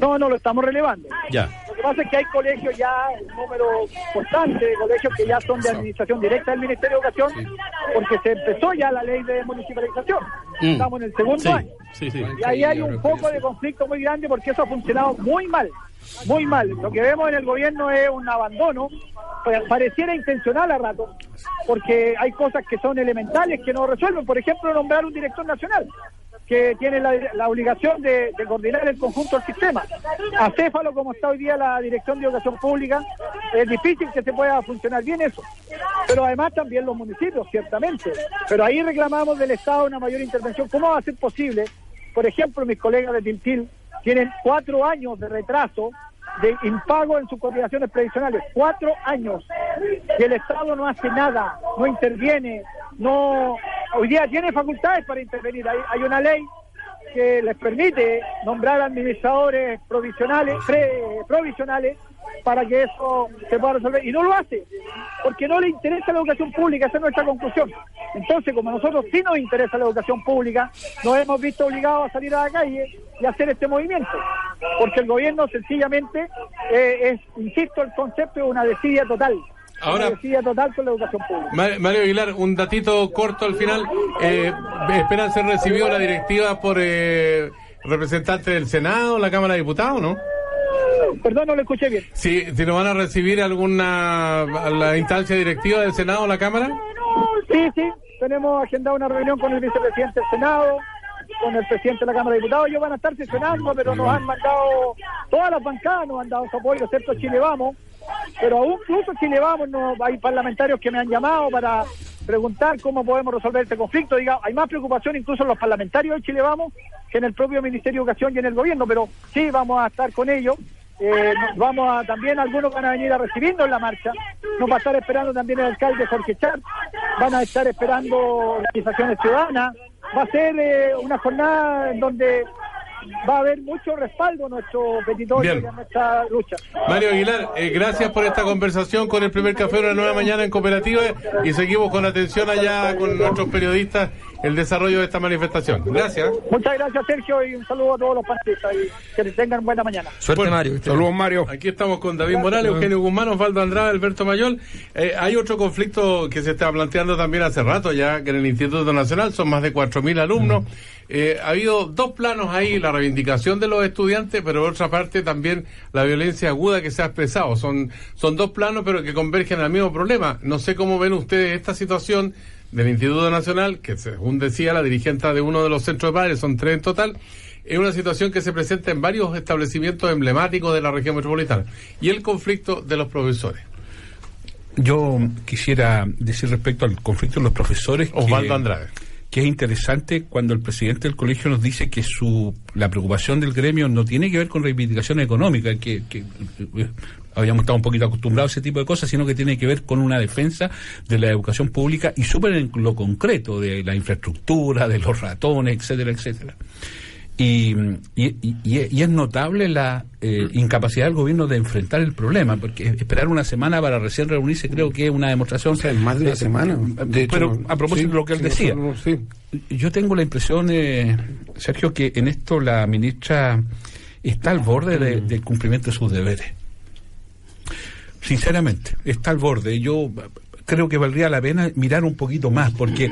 No, no lo estamos relevando. Ya. Lo que pasa es que hay colegios ya, un número constante de colegios que ya son de administración directa del Ministerio de Educación, porque se empezó ya la ley de municipalización. Mm. Estamos en el segundo Sí, año. sí, sí. Y ahí hay un foco de conflicto muy grande porque eso ha funcionado muy mal, muy mal. Lo que vemos en el gobierno es un abandono, pues, pareciera intencional a rato, porque hay cosas que son elementales que no resuelven. Por ejemplo, nombrar un director nacional que tiene la, la obligación de, coordinar el conjunto del sistema. Acéfalo, como está hoy día la Dirección de Educación Pública, es difícil que se pueda funcionar bien eso. Pero además también los municipios, ciertamente. Pero ahí reclamamos del Estado una mayor intervención. ¿Cómo va a ser posible? Por ejemplo, mis colegas de Tintil tienen cuatro años de retraso de impago en sus cotizaciones previsionales. Cuatro años. Y el Estado no hace nada, no interviene, no... Hoy día tiene facultades para intervenir. Hay, hay una ley que les permite nombrar administradores provisionales, pre- provisionales para que eso se pueda resolver. Y no lo hace, porque no le interesa la educación pública, esa es nuestra conclusión. Entonces, como a nosotros sí nos interesa la educación pública, nos hemos visto obligados a salir a la calle y hacer este movimiento, porque el gobierno sencillamente eh, es, insisto, el concepto de una desidia total. Ahora- total con la educación pública. Ma- Mario Aguilar, un datito corto al final. Eh, ¿Esperan ser recibidos la directiva por eh, representantes del Senado, la Cámara de Diputados, no? Perdón, no lo escuché bien. Si, si nos van a recibir alguna a la instancia directiva del Senado o la Cámara. Sí, sí, tenemos agendada una reunión con el vicepresidente del Senado, con el presidente de la Cámara de Diputados. Ellos van a estar sesionando, pero nos han mandado, todas las bancadas nos han dado su apoyo, excepto Chile Vamos. Pero aún incluso Chile Vamos, no, hay parlamentarios que me han llamado para preguntar cómo podemos resolver este conflicto. Diga, hay más preocupación incluso en los parlamentarios de Chile Vamos que en el propio Ministerio de Educación y en el gobierno, pero sí vamos a estar con ellos. Eh, vamos a también algunos van a venir a recibirnos en la marcha nos va a estar esperando también el alcalde Jorge Char van a estar esperando organizaciones ciudadanas va a ser eh, una jornada en donde va a haber mucho respaldo a nuestro Bien. y a nuestra lucha Mario Aguilar, eh, gracias por esta conversación con el primer café de una nueva mañana en cooperativa y seguimos con atención allá con nuestros periodistas el desarrollo de esta manifestación. Gracias. muchas gracias Sergio y un saludo a todos los panelistas y que tengan buena mañana Suerte, Bueno, Mario. Saludos, Mario. Aquí estamos con David Morales, Eugenio Guzmán, Osvaldo Andrade, Alberto Mayol. Eh, hay otro conflicto que se está planteando también hace rato ya, que en el Instituto Nacional son más de 4.000 alumnos. Eh, ha habido dos planos ahí, la reivindicación de los estudiantes, pero por otra parte también la violencia aguda que se ha expresado. Son, son dos planos, pero que convergen al mismo problema. No sé cómo ven ustedes esta situación del Instituto Nacional, que según decía la dirigente de uno de los centros de padres, son tres en total, es una situación que se presenta en varios establecimientos emblemáticos de la región metropolitana. Y el conflicto de los profesores. Yo quisiera decir respecto al conflicto de los profesores que, Osvaldo Andrade. que es interesante cuando el presidente del colegio nos dice que su la preocupación del gremio no tiene que ver con reivindicaciones económicas, que, que habíamos estado un poquito acostumbrados a ese tipo de cosas, sino que tiene que ver con una defensa de la educación pública y súper en lo concreto de la infraestructura, de los ratones, etcétera, etcétera. Y, y, y- y es notable la eh, incapacidad del gobierno de enfrentar el problema, porque esperar una semana para recién reunirse creo que es una demostración. O sea, más de una eh, semana. De hecho, pero a propósito sí, de lo que él decía, sí. yo tengo la impresión, eh, Sergio, que en esto la ministra está al borde de- del cumplimiento de sus deberes. Sinceramente, está al borde. Yo creo que valdría la pena mirar un poquito más, porque,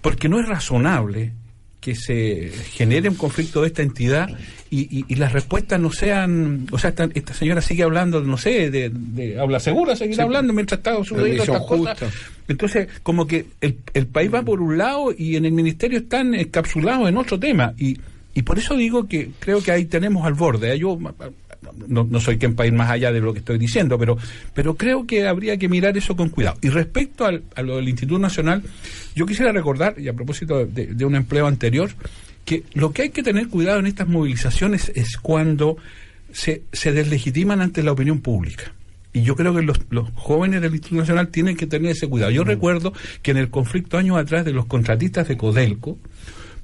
porque no es razonable que se genere un conflicto de esta entidad y, y- y las respuestas no sean, o sea, esta, esta señora sigue hablando, no sé, de, de habla segura, seguir hablando mientras está sucediendo estas cosas. Entonces, como que el, el país va por un lado y en el ministerio están encapsulados en otro tema. Y, y por eso digo que creo que ahí tenemos al borde. Yo no, no soy quien para ir más allá de lo que estoy diciendo, pero, pero creo que habría que mirar eso con cuidado. Y respecto al, a lo del Instituto Nacional, yo quisiera recordar, y a propósito de, de un empleo anterior, que lo que hay que tener cuidado en estas movilizaciones es cuando se, se deslegitiman ante la opinión pública. Y yo creo que los, los jóvenes del Instituto Nacional tienen que tener ese cuidado. Yo recuerdo que en el conflicto años atrás de los contratistas de Codelco,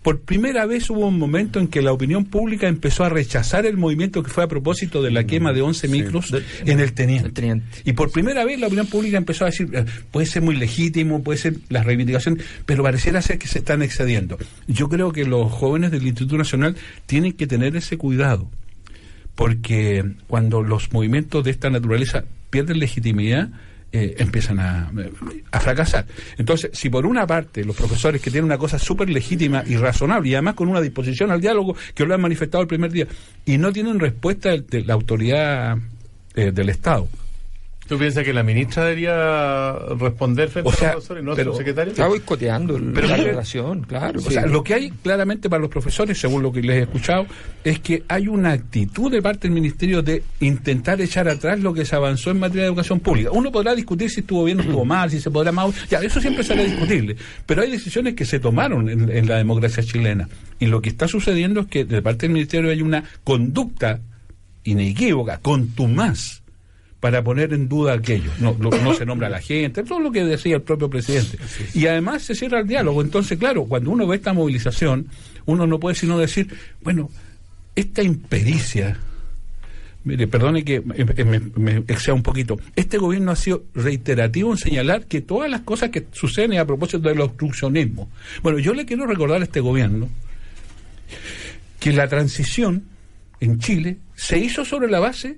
por primera vez hubo un momento en que la opinión pública empezó a rechazar el movimiento que fue a propósito de la quema de 11 micros en el teniente. El teniente. Y por primera vez la opinión pública empezó a decir, eh, puede ser muy legítimo, puede ser la reivindicación, pero pareciera ser que se están excediendo. Yo creo que los jóvenes del Instituto Nacional tienen que tener ese cuidado, porque cuando los movimientos de esta naturaleza pierden legitimidad, eh, empiezan a, a, fracasar. Entonces, si por una parte los profesores que tienen una cosa súper legítima y razonable, y además con una disposición al diálogo que lo han manifestado el primer día, y no tienen respuesta de, la autoridad eh, del Estado, ¿Tú piensas que la ministra debería responder frente O sea, a los profesores y no pero- su secretario? Está boicoteando el- Pero la relación, claro. O sea, lo que hay claramente para los profesores, según lo que les he escuchado, es que hay una actitud de parte del Ministerio de intentar echar atrás lo que se avanzó en materia de educación pública. Uno podrá discutir si estuvo bien o estuvo mal, si se podrá más. Ya, eso siempre será discutible. Pero hay decisiones que se tomaron en, en la democracia chilena. Y lo que está sucediendo es que de parte del Ministerio hay una conducta inequívoca, contumaz para poner en duda aquello. No, lo- no se nombra a la gente, todo lo que decía el propio presidente. Y además se cierra el diálogo. Entonces, claro, cuando uno ve esta movilización, uno no puede sino decir, bueno, esta impericia, mire, perdone que me, me, me exceda un poquito, este gobierno ha sido reiterativo en señalar que todas las cosas que suceden a propósito del obstruccionismo. Bueno, yo le quiero recordar a este gobierno que la transición en Chile se hizo sobre la base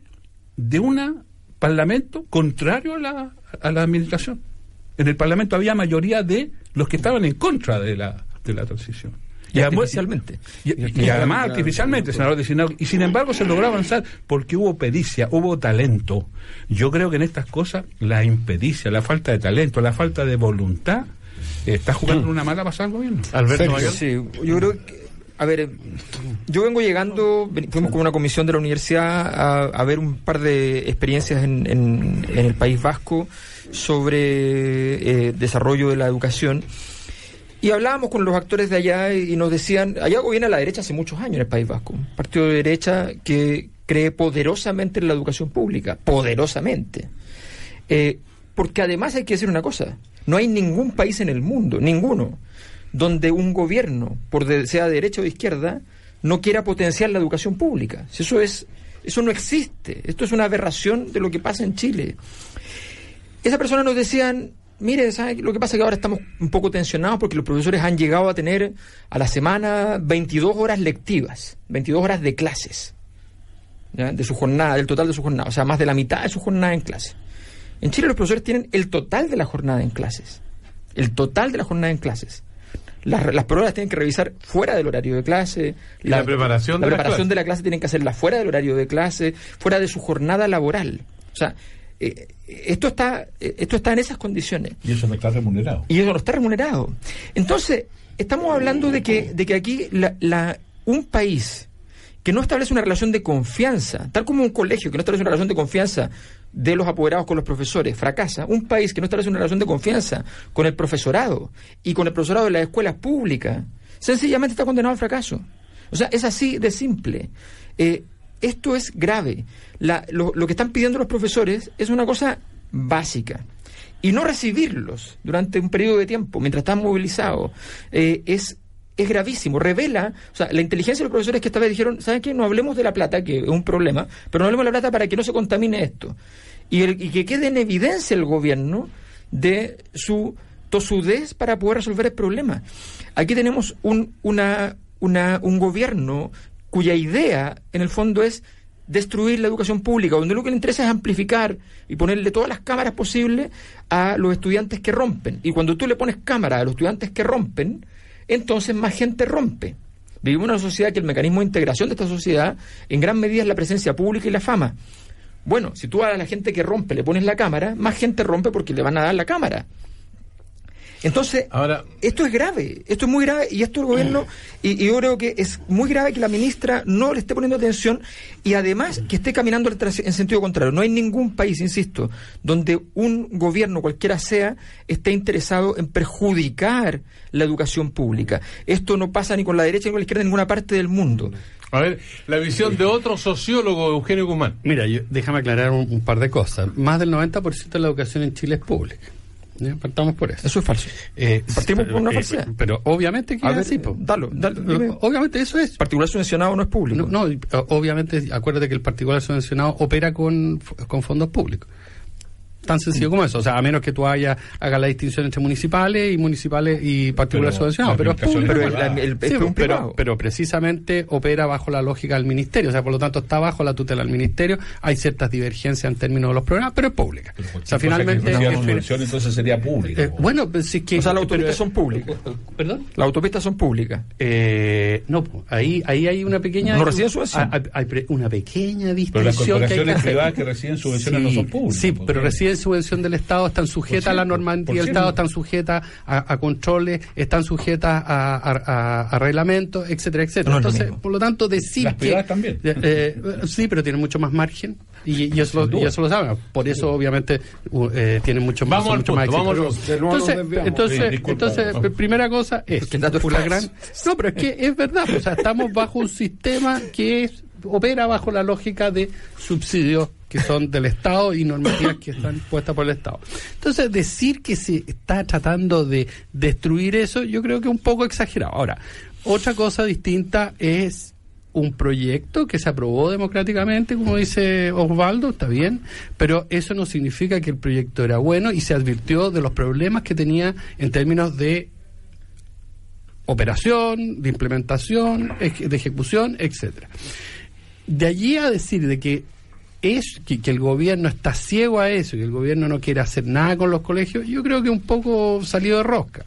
de un parlamento contrario a la, a la administración. En el parlamento había mayoría de los que estaban en contra de la, de la transición. Y además- artificialmente. Y, y además artificialmente, senador designado. Y sin embargo se logró avanzar porque hubo pericia, hubo talento. Yo creo que en estas cosas la impericia, la falta de talento, la falta de voluntad, eh, está jugando una mala pasada al gobierno. Alberto Mayor. Sí, yo creo que, a ver, yo vengo llegando, fuimos con una comisión de la universidad a, ver un par de experiencias en, en- en el País Vasco sobre eh, desarrollo de la educación. Y hablábamos con los actores de allá y nos decían, allá gobierna la derecha hace muchos años en el País Vasco, un partido de derecha que cree poderosamente en la educación pública, poderosamente. Eh, porque además hay que decir una cosa, no hay ningún país en el mundo, ninguno, donde un gobierno, por de- sea de derecha o de izquierda, no quiera potenciar la educación pública. Eso es, eso no existe. Esto es una aberración de lo que pasa en Chile. Esa persona nos decían, mire, ¿sabe? lo que pasa es que ahora estamos un poco tensionados porque los profesores han llegado a tener a la semana 22 horas lectivas, 22 horas de clases, de su jornada, del total de su jornada, o sea, más de la mitad de su jornada en clase. En Chile los profesores tienen el total de la jornada en clases, el total de la jornada en clases. Las, las pruebas las tienen que revisar fuera del horario de clase. Y la preparación la de preparación clases. de la clase tienen que hacerla fuera del horario de clase, fuera de su jornada laboral. O sea, eh, esto está eh, esto está en esas condiciones Y eso no está remunerado. y eso no está remunerado. Entonces, estamos hablando de que, de que aquí la, la- un país que no establece una relación de confianza, tal como un colegio que no establece una relación de confianza de los apoderados con los profesores, fracasa. Un país que no establece una relación de confianza con el profesorado y con el profesorado de las escuelas públicas, sencillamente está condenado al fracaso. O sea, es así de simple. Eh, esto es grave. Lo, lo que están pidiendo los profesores es una cosa básica. Y no recibirlos durante un periodo de tiempo, mientras están movilizados, eh, es, es gravísimo. Revela, o sea, la inteligencia de los profesores que esta vez dijeron, ¿saben qué? No hablemos de la plata, que es un problema, pero no hablemos de la plata para que no se contamine esto. Y, el- y que quede en evidencia el gobierno de su tosudez para poder resolver el problema. Aquí tenemos un, una, una- un gobierno cuya idea, en el fondo, es destruir la educación pública, donde lo que le interesa es amplificar y ponerle todas las cámaras posibles a los estudiantes que rompen. Y cuando tú le pones cámara a los estudiantes que rompen, entonces más gente rompe. Vivimos en una sociedad que el mecanismo de integración de esta sociedad en gran medida es la presencia pública y la fama. Bueno, si tú a la gente que rompe le pones la cámara, más gente rompe porque le van a dar la cámara. Entonces, Ahora- esto es grave, esto es muy grave y esto el gobierno, y, y yo creo que es muy grave que la ministra no le esté poniendo atención y además que esté caminando en sentido contrario. No hay ningún país, insisto, donde un gobierno, cualquiera sea, esté interesado en perjudicar la educación pública. Esto no pasa ni con la derecha ni con la izquierda en ninguna parte del mundo. A ver, la visión de otro sociólogo, Eugenio Guzmán. Mira, yo- déjame aclarar un, un par de cosas. Más del 90% de la educación en Chile es pública. ¿ya? Partamos por eso. Eso es falso. Eh, Partimos por una eh, falsedad. Pero obviamente que A es ver, así, po. dalo, dalo, dime. Obviamente eso es. Particular subvencionado no es público. No, no, obviamente, acuérdate que el particular subvencionado opera con, con fondos públicos. Tan sencillo como eso. O sea, a menos que tú haya, hagas la distinción entre municipales y municipales y particular Pero subvencionado. la Pero es público. Pero es el, el- el- Sí, esto es un pero, pero precisamente opera bajo la lógica del ministerio, o sea, por lo tanto está bajo la tutela del ministerio, hay ciertas divergencias en términos de los programas, pero es pública. Pero o sea, que finalmente... es- subvención, entonces sería público. eh, bueno, pues sí que... O sea, las pero- autopistas son públicas. ¿Perdón? Las autopistas son públicas. Eh, no, pues, ahí, ahí hay una pequeña... No reciben subvención. Hay, hay pre- una pequeña Pero las distinción que hay que corporaciones hacer. privadas que reciben subvenciones no son públicas. Sí, ¿por pero qué? Reciben subvención del Estado, están sujetas a la normativa del Estado, están sujetas a, a controles, están sujetas a, a, a- a reglamentos, etcétera, etcétera. No Entonces, por lo tanto, decir Las que... también. Eh, eh, sí, pero tienen mucho más margen y, y eso, lo, y eso lo saben. Por eso, obviamente, u- eh, tienen mucho, Vamos son al mucho punto, más vamos Entonces, entonces, Sí, disculpa. entonces Vamos. primera cosa es gran no pero es que es verdad o sea estamos bajo un sistema que es, opera bajo la lógica de subsidios que son del Estado y normativas que están puestas por el Estado entonces decir que se está tratando de destruir eso yo creo que es un poco exagerado ahora otra cosa distinta es un proyecto que se aprobó democráticamente, como dice Osvaldo, está bien, pero eso no significa que el proyecto era bueno y se advirtió de los problemas que tenía en términos de operación, de implementación, de ejecución, etcétera. De allí a decir de que es que, que el gobierno está ciego a eso que el gobierno no quiere hacer nada con los colegios, yo creo que un poco salido de rosca.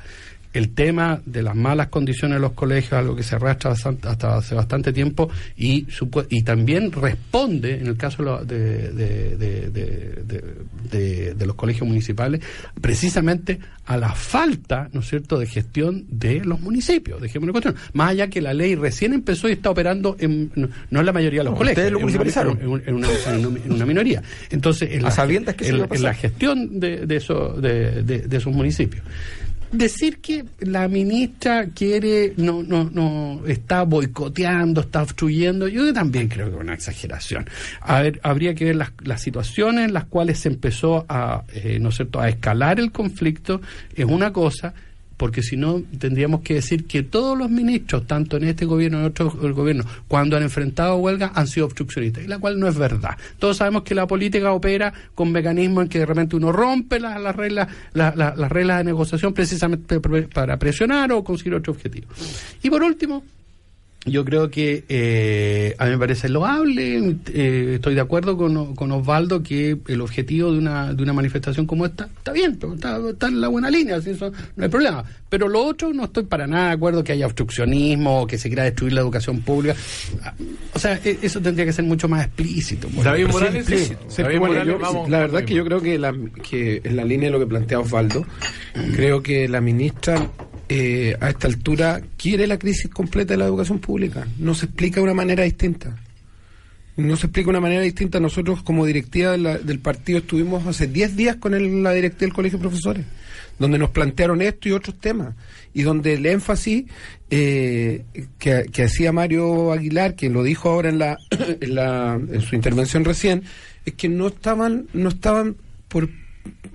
El tema de las malas condiciones de los colegios, algo que se arrastra hasta hace bastante tiempo y, y también responde, en el caso de, de, de- de- los colegios municipales, precisamente a la falta, ¿no es cierto?, de gestión de los municipios. Dejémoslo cuestión. Más allá que la ley recién empezó y está operando en, no, no en la mayoría de los No, colegios. ustedes lo municipalizaron. En, un- en una, en una- en una minoría. Entonces, en A la, sabiendas que se en- iba a en la gestión de, de, eso- de, de- de esos municipios. Decir que la ministra quiere, no, no, no, está boicoteando, está obstruyendo, yo también creo que es una exageración. A ver, habría que ver las, las situaciones en las cuales se empezó a, eh, ¿no es cierto?, a escalar el conflicto, es una cosa, porque si no tendríamos que decir que todos los ministros, tanto en este gobierno como en otros gobiernos, cuando han enfrentado huelga, han sido obstruccionistas, y la cual no es verdad. Todos sabemos que la política opera con mecanismos en que de repente uno rompe la- las reglas la- la- las reglas de negociación precisamente pre- para presionar o conseguir otro objetivo. Y por último, yo creo que eh, a mí me parece loable, eh, estoy de acuerdo con, con Osvaldo que el objetivo de una, de una manifestación como esta está bien, está, está en la buena línea, así eso no hay problema. Pero lo otro no estoy para nada de acuerdo que haya obstruccionismo, que se quiera destruir la educación pública. Ah, O sea, e- eso tendría que ser mucho más explícito. David sí Morales. Sí, David bueno, Morales, yo- vamos- la verdad es que yo creo que, la, que en la línea de lo que plantea Osvaldo, creo que la ministra eh, a esta altura quiere la crisis completa de la educación pública. No se explica de una manera distinta. No se explica de una manera distinta. Nosotros como directiva del partido estuvimos hace 10 días con la directiva del Colegio de Profesores, donde nos plantearon esto y otros temas, y donde el énfasis eh, que, que hacía Mario Aguilar, que lo dijo ahora en, la, [COUGHS] en, la, en su intervención recién, es que no estaban, no estaban por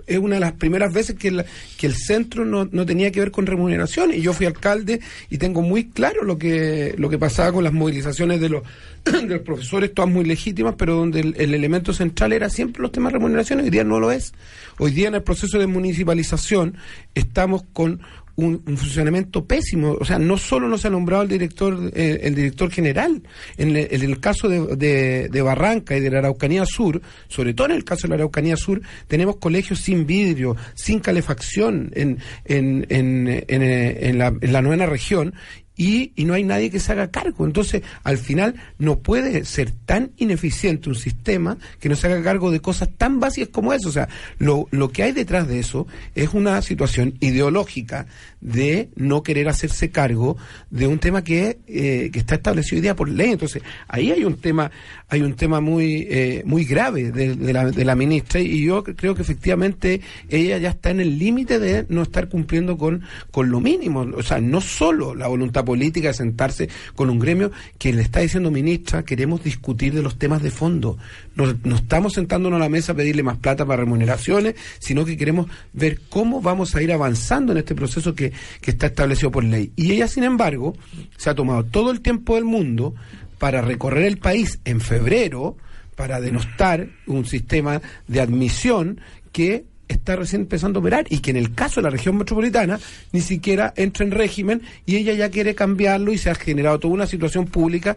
es una de las primeras veces que, la- que el centro no, no tenía que ver con remuneración. Y yo fui alcalde y tengo muy claro lo que lo que pasaba con las movilizaciones de los [CLEARS THROAT] de los profesores todas muy legítimas pero donde el, el elemento central era siempre los temas de remuneración. Hoy día no lo es. Hoy día en el proceso de municipalización estamos con un, un funcionamiento pésimo. O sea, no solo no se ha nombrado el director, eh, el director general. En, el- caso de, de- Barranca y de la Araucanía Sur, sobre todo en el caso de la Araucanía Sur, tenemos colegios sin vidrio, sin calefacción en, en, en, en, eh, la, en la novena región y, y no hay nadie que se haga cargo. Entonces, al final, no puede ser tan ineficiente un sistema que no se haga cargo de cosas tan básicas como eso. O sea, lo, lo que hay detrás de eso es una situación ideológica de no querer hacerse cargo de un tema que, eh, que está establecido hoy día por ley. Entonces, ahí hay un tema, hay un tema muy, eh, muy grave de, de la, de la ministra y yo creo que efectivamente ella ya está en el límite de no estar cumpliendo con, con lo mínimo. O sea, no solo la voluntad política de sentarse con un gremio que le está diciendo, ministra, queremos discutir de los temas de fondo. No, no estamos sentándonos a la mesa a pedirle más plata para remuneraciones, sino que queremos ver cómo vamos a ir avanzando en este proceso que, que está establecido por ley. Y ella, sin embargo, se ha tomado todo el tiempo del mundo para recorrer el país en febrero, para denostar un sistema de admisión que está recién empezando a operar y que en el caso de la región metropolitana ni siquiera entra en régimen y ella ya quiere cambiarlo y se ha generado toda una situación pública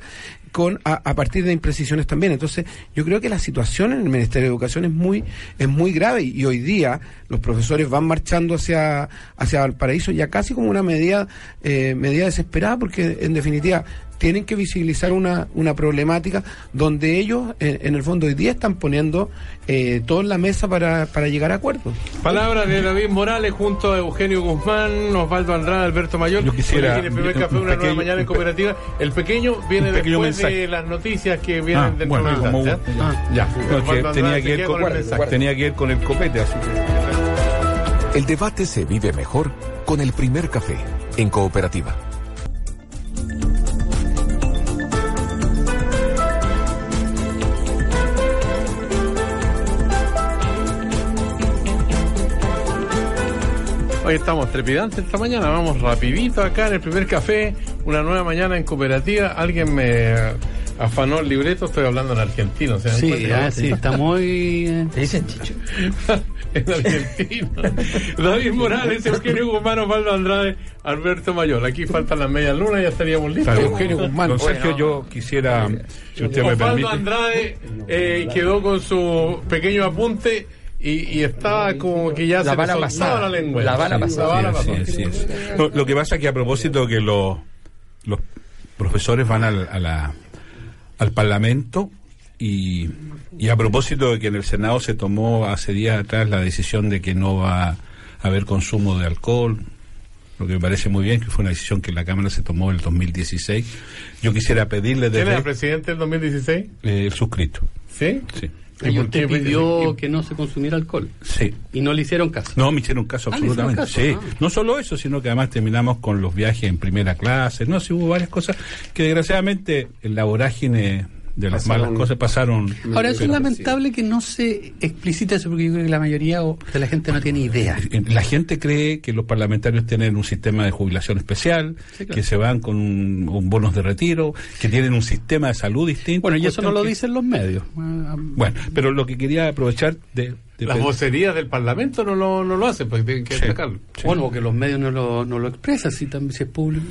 con a, a partir de imprecisiones también. Entonces, yo creo que la situación en el Ministerio de Educación es muy es muy grave y, hoy día los profesores van marchando hacia hacia Valparaíso ya casi como una medida eh, medida desesperada porque en definitiva tienen que visibilizar una, una problemática donde ellos, en, en el fondo, hoy día están poniendo eh, todo en la mesa para, para llegar a acuerdos. Palabras de David Morales junto a Eugenio Guzmán, Osvaldo Andrade, Alberto Mayor. Yo quisiera- el primer café, un una nueva pequeño- mañana en cooperativa. El pequeño viene pequeño después de mensaje. las noticias que vienen Ah, dentro bueno, de como- ¿eh? ah, ya. No, que Osvaldo tenía que, queda con, con el tenía que ver con el copete, así que... El debate se vive mejor con el primer café en cooperativa. Hoy estamos trepidantes esta mañana, vamos rapidito acá en el primer café, una nueva mañana en cooperativa. Alguien me afanó el libreto, estoy hablando en argentino. ¿se dan Sí, ah, sí, está muy... eh, Te dicen chicho. [LAUGHS] en argentino. David Morales, Eugenio Guzmán, Osvaldo Andrade, Alberto Mayor. Aquí faltan las medias lunas, ya estaríamos listos. Claro, Eugenio Guzmán. Don Sergio, Bueno. yo quisiera, si usted me Osvaldo permite... Andrade eh, quedó con su pequeño apunte y, y estaba como que ya La se soltaba pasada. la lengua. La Sí, sí, sí. No, lo que pasa es que a propósito que los, los profesores van al, a la- al Parlamento y, y a propósito de que en el Senado se tomó hace días atrás la decisión de que no va a haber consumo de alcohol, lo que me parece muy bien, que fue una decisión que la Cámara se tomó en el 2016. Yo quisiera pedirle ¿Quién era presidente del 2016? eh, el suscrito. ¿Sí? Sí, ¿Y usted pidió que no se consumiera alcohol sí. y no le hicieron caso. No, me hicieron caso Ah, absolutamente. caso, sí. ah. No solo eso, sino que además terminamos con los viajes en primera clase. No, sí hubo varias cosas que desgraciadamente en la vorágine de las Pasaron- malas cosas pasaron. Ahora, eso es lamentable que no se explicite eso, porque yo creo que la mayoría de la gente no tiene idea. La gente cree que los parlamentarios tienen un sistema de jubilación especial, Sí, claro. que se van con un, un bonos de retiro, que tienen un sistema de salud distinto. Bueno, y eso no lo que- dicen los medios. Bueno, pero lo que quería aprovechar de... Las vocerías del Parlamento no lo, no lo hacen, porque tienen que Sí. destacarlo. Bueno, porque los medios no lo, no lo expresan, si, también, si es público.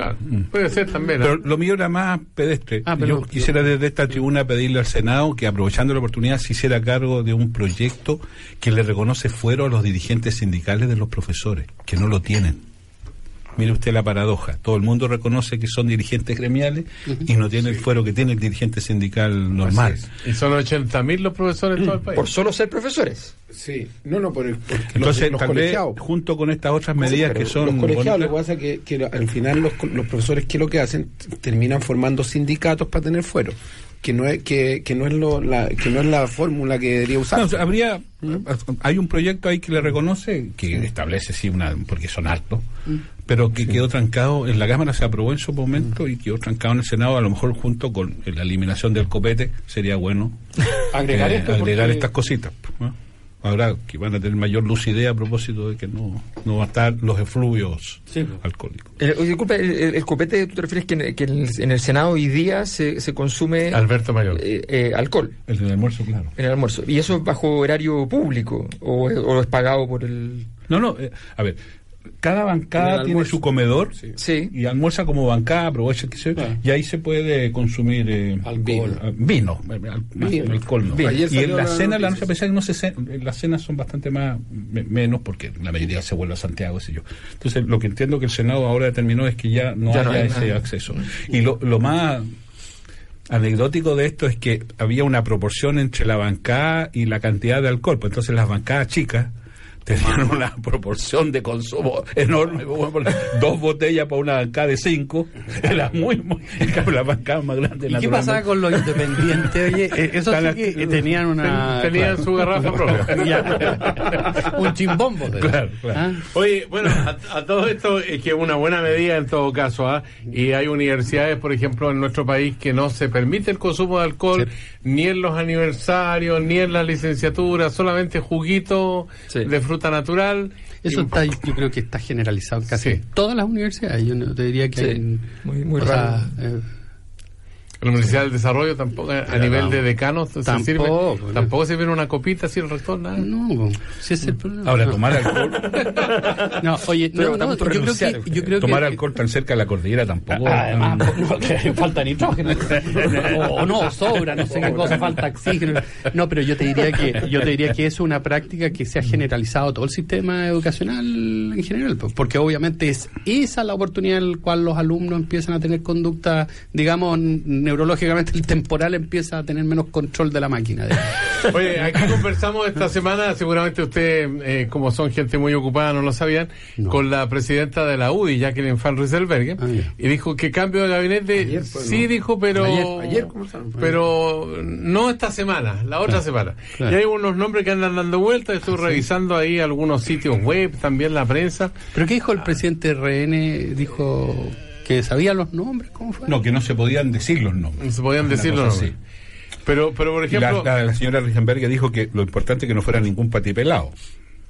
Claro, puede ser también. ¿eh? Pero lo mío era más pedestre. Ah, Yo quisiera desde esta tribuna pedirle al Senado que, aprovechando la oportunidad, se hiciera cargo de un proyecto que le reconoce fuero a los dirigentes sindicales de los profesores, que no lo tienen. Mire usted la paradoja. Todo el mundo reconoce que son dirigentes gremiales y no tiene el fuero que tiene el dirigente sindical normal. Y son 80.000 los profesores en todo el país. Por solo ser profesores. Sí, no, no, por el, por Entonces, los, los tal vez, colegiados. junto con estas otras medidas que son... los colegiados, lo que pasa es que, que al final los, los profesores que lo que hacen terminan formando sindicatos para tener fuero, que no es que, que no es lo, la, que no es la fórmula que debería usar. No, o sea, habría, hay un proyecto ahí que le reconoce, que establece sí una, porque son altos, pero que quedó trancado en la Cámara, se aprobó en su momento y quedó trancado en el Senado, a lo mejor junto con la eliminación del copete, sería bueno [LAUGHS] Agregar eh, esto agregar porque- estas cositas. ¿no? Ahora que van a tener mayor lucidez a propósito de que no, no va a estar los efluvios Sí. alcohólicos. Eh, oye, disculpa, el, el- el copete, ¿tú te refieres que, en, que en el, en el Senado hoy día se, se consume Alberto Mayor. eh, eh, alcohol El del almuerzo, claro. en el almuerzo? ¿Y eso es bajo horario público o, o es pagado por el...? No, no, eh, a ver, cada bancada tiene su comedor Sí. y almuerza como bancada, aprovecha que se, Claro. y ahí se puede consumir eh, Alcohol. eh, vino, eh, al- Vino. alcohol no. Vino. Y en la la cena, la noche pesada, no se cen- las cenas son bastante más me- menos porque la mayoría se vuelve a Santiago, sé yo. Entonces, lo que entiendo que el Senado ahora determinó es que ya no Ya no haya hay ese nada. acceso. Y lo, lo más anecdótico de esto es que había una proporción entre la bancada y la cantidad de alcohol. Pues entonces las bancadas chicas tenían una proporción de consumo enorme. Dos botellas para una bancada de cinco. [LAUGHS] Era muy, muy. En cambio, las bancadas más grandes. ¿Y qué pasaba con los independientes? Oye, [LAUGHS] eh, eso sí que tenían una... Tenían claro. su garrafa propia. [LAUGHS] Un chimbombo. de- Claro, claro. ¿Ah? Oye, bueno, a, a todo esto es que es una buena medida en todo caso, ¿ah? Y hay universidades, por ejemplo, en nuestro país que no se permite el consumo de alcohol ni en los aniversarios, ni en las licenciaturas, solamente juguito Sí. de fruta natural. Eso Y- está, yo creo que está generalizado en casi Sí. todas las universidades. Yo no te diría que Sí, hay, muy- muy o sea, raro. eh, la Universidad del Desarrollo tampoco, a Pero nivel no. de decanos, se Tampoco, sirve, ¿no? tampoco se viene una copita así el rector, nada. no, si ese es el problema. Ahora, tomar alcohol, [LAUGHS] No, oye, Pero no, yo creo que, yo creo tomar que, alcohol tan cerca de la cordillera tampoco. Además, [LAUGHS] no, que falta nitrógeno. [LAUGHS] o, o no, sobra, no sé qué cosa, falta oxígeno. No, pero yo te diría que yo te diría que es una práctica que se ha generalizado todo el sistema educacional en general, pues, porque obviamente es esa la oportunidad en la cual los alumnos empiezan a tener conducta, digamos, neurológicamente el temporal empieza a tener menos control de la máquina. [LAUGHS] Oye, aquí conversamos esta semana, seguramente ustedes, eh, como son gente muy ocupada, no lo sabían, No. con la presidenta de la UDI, Jacqueline Van Rieselberghe, Ah, y dijo que cambio de gabinete, Ayer sí ¿no? dijo, pero Ayer, ayer conversaron. pero no esta semana, la otra Claro, semana. claro. Y hay unos nombres que andan dando vueltas, estoy revisando ahí algunos sitios web, también la prensa. ¿Pero qué dijo el presidente RN? Dijo que sabía los nombres, ¿cómo fue? No, que no se podían decir los nombres. No se podían decir los así. nombres. Pero, pero por la, ejemplo, la- la señora Risenberg dijo que lo importante es que no fuera ningún patipelado.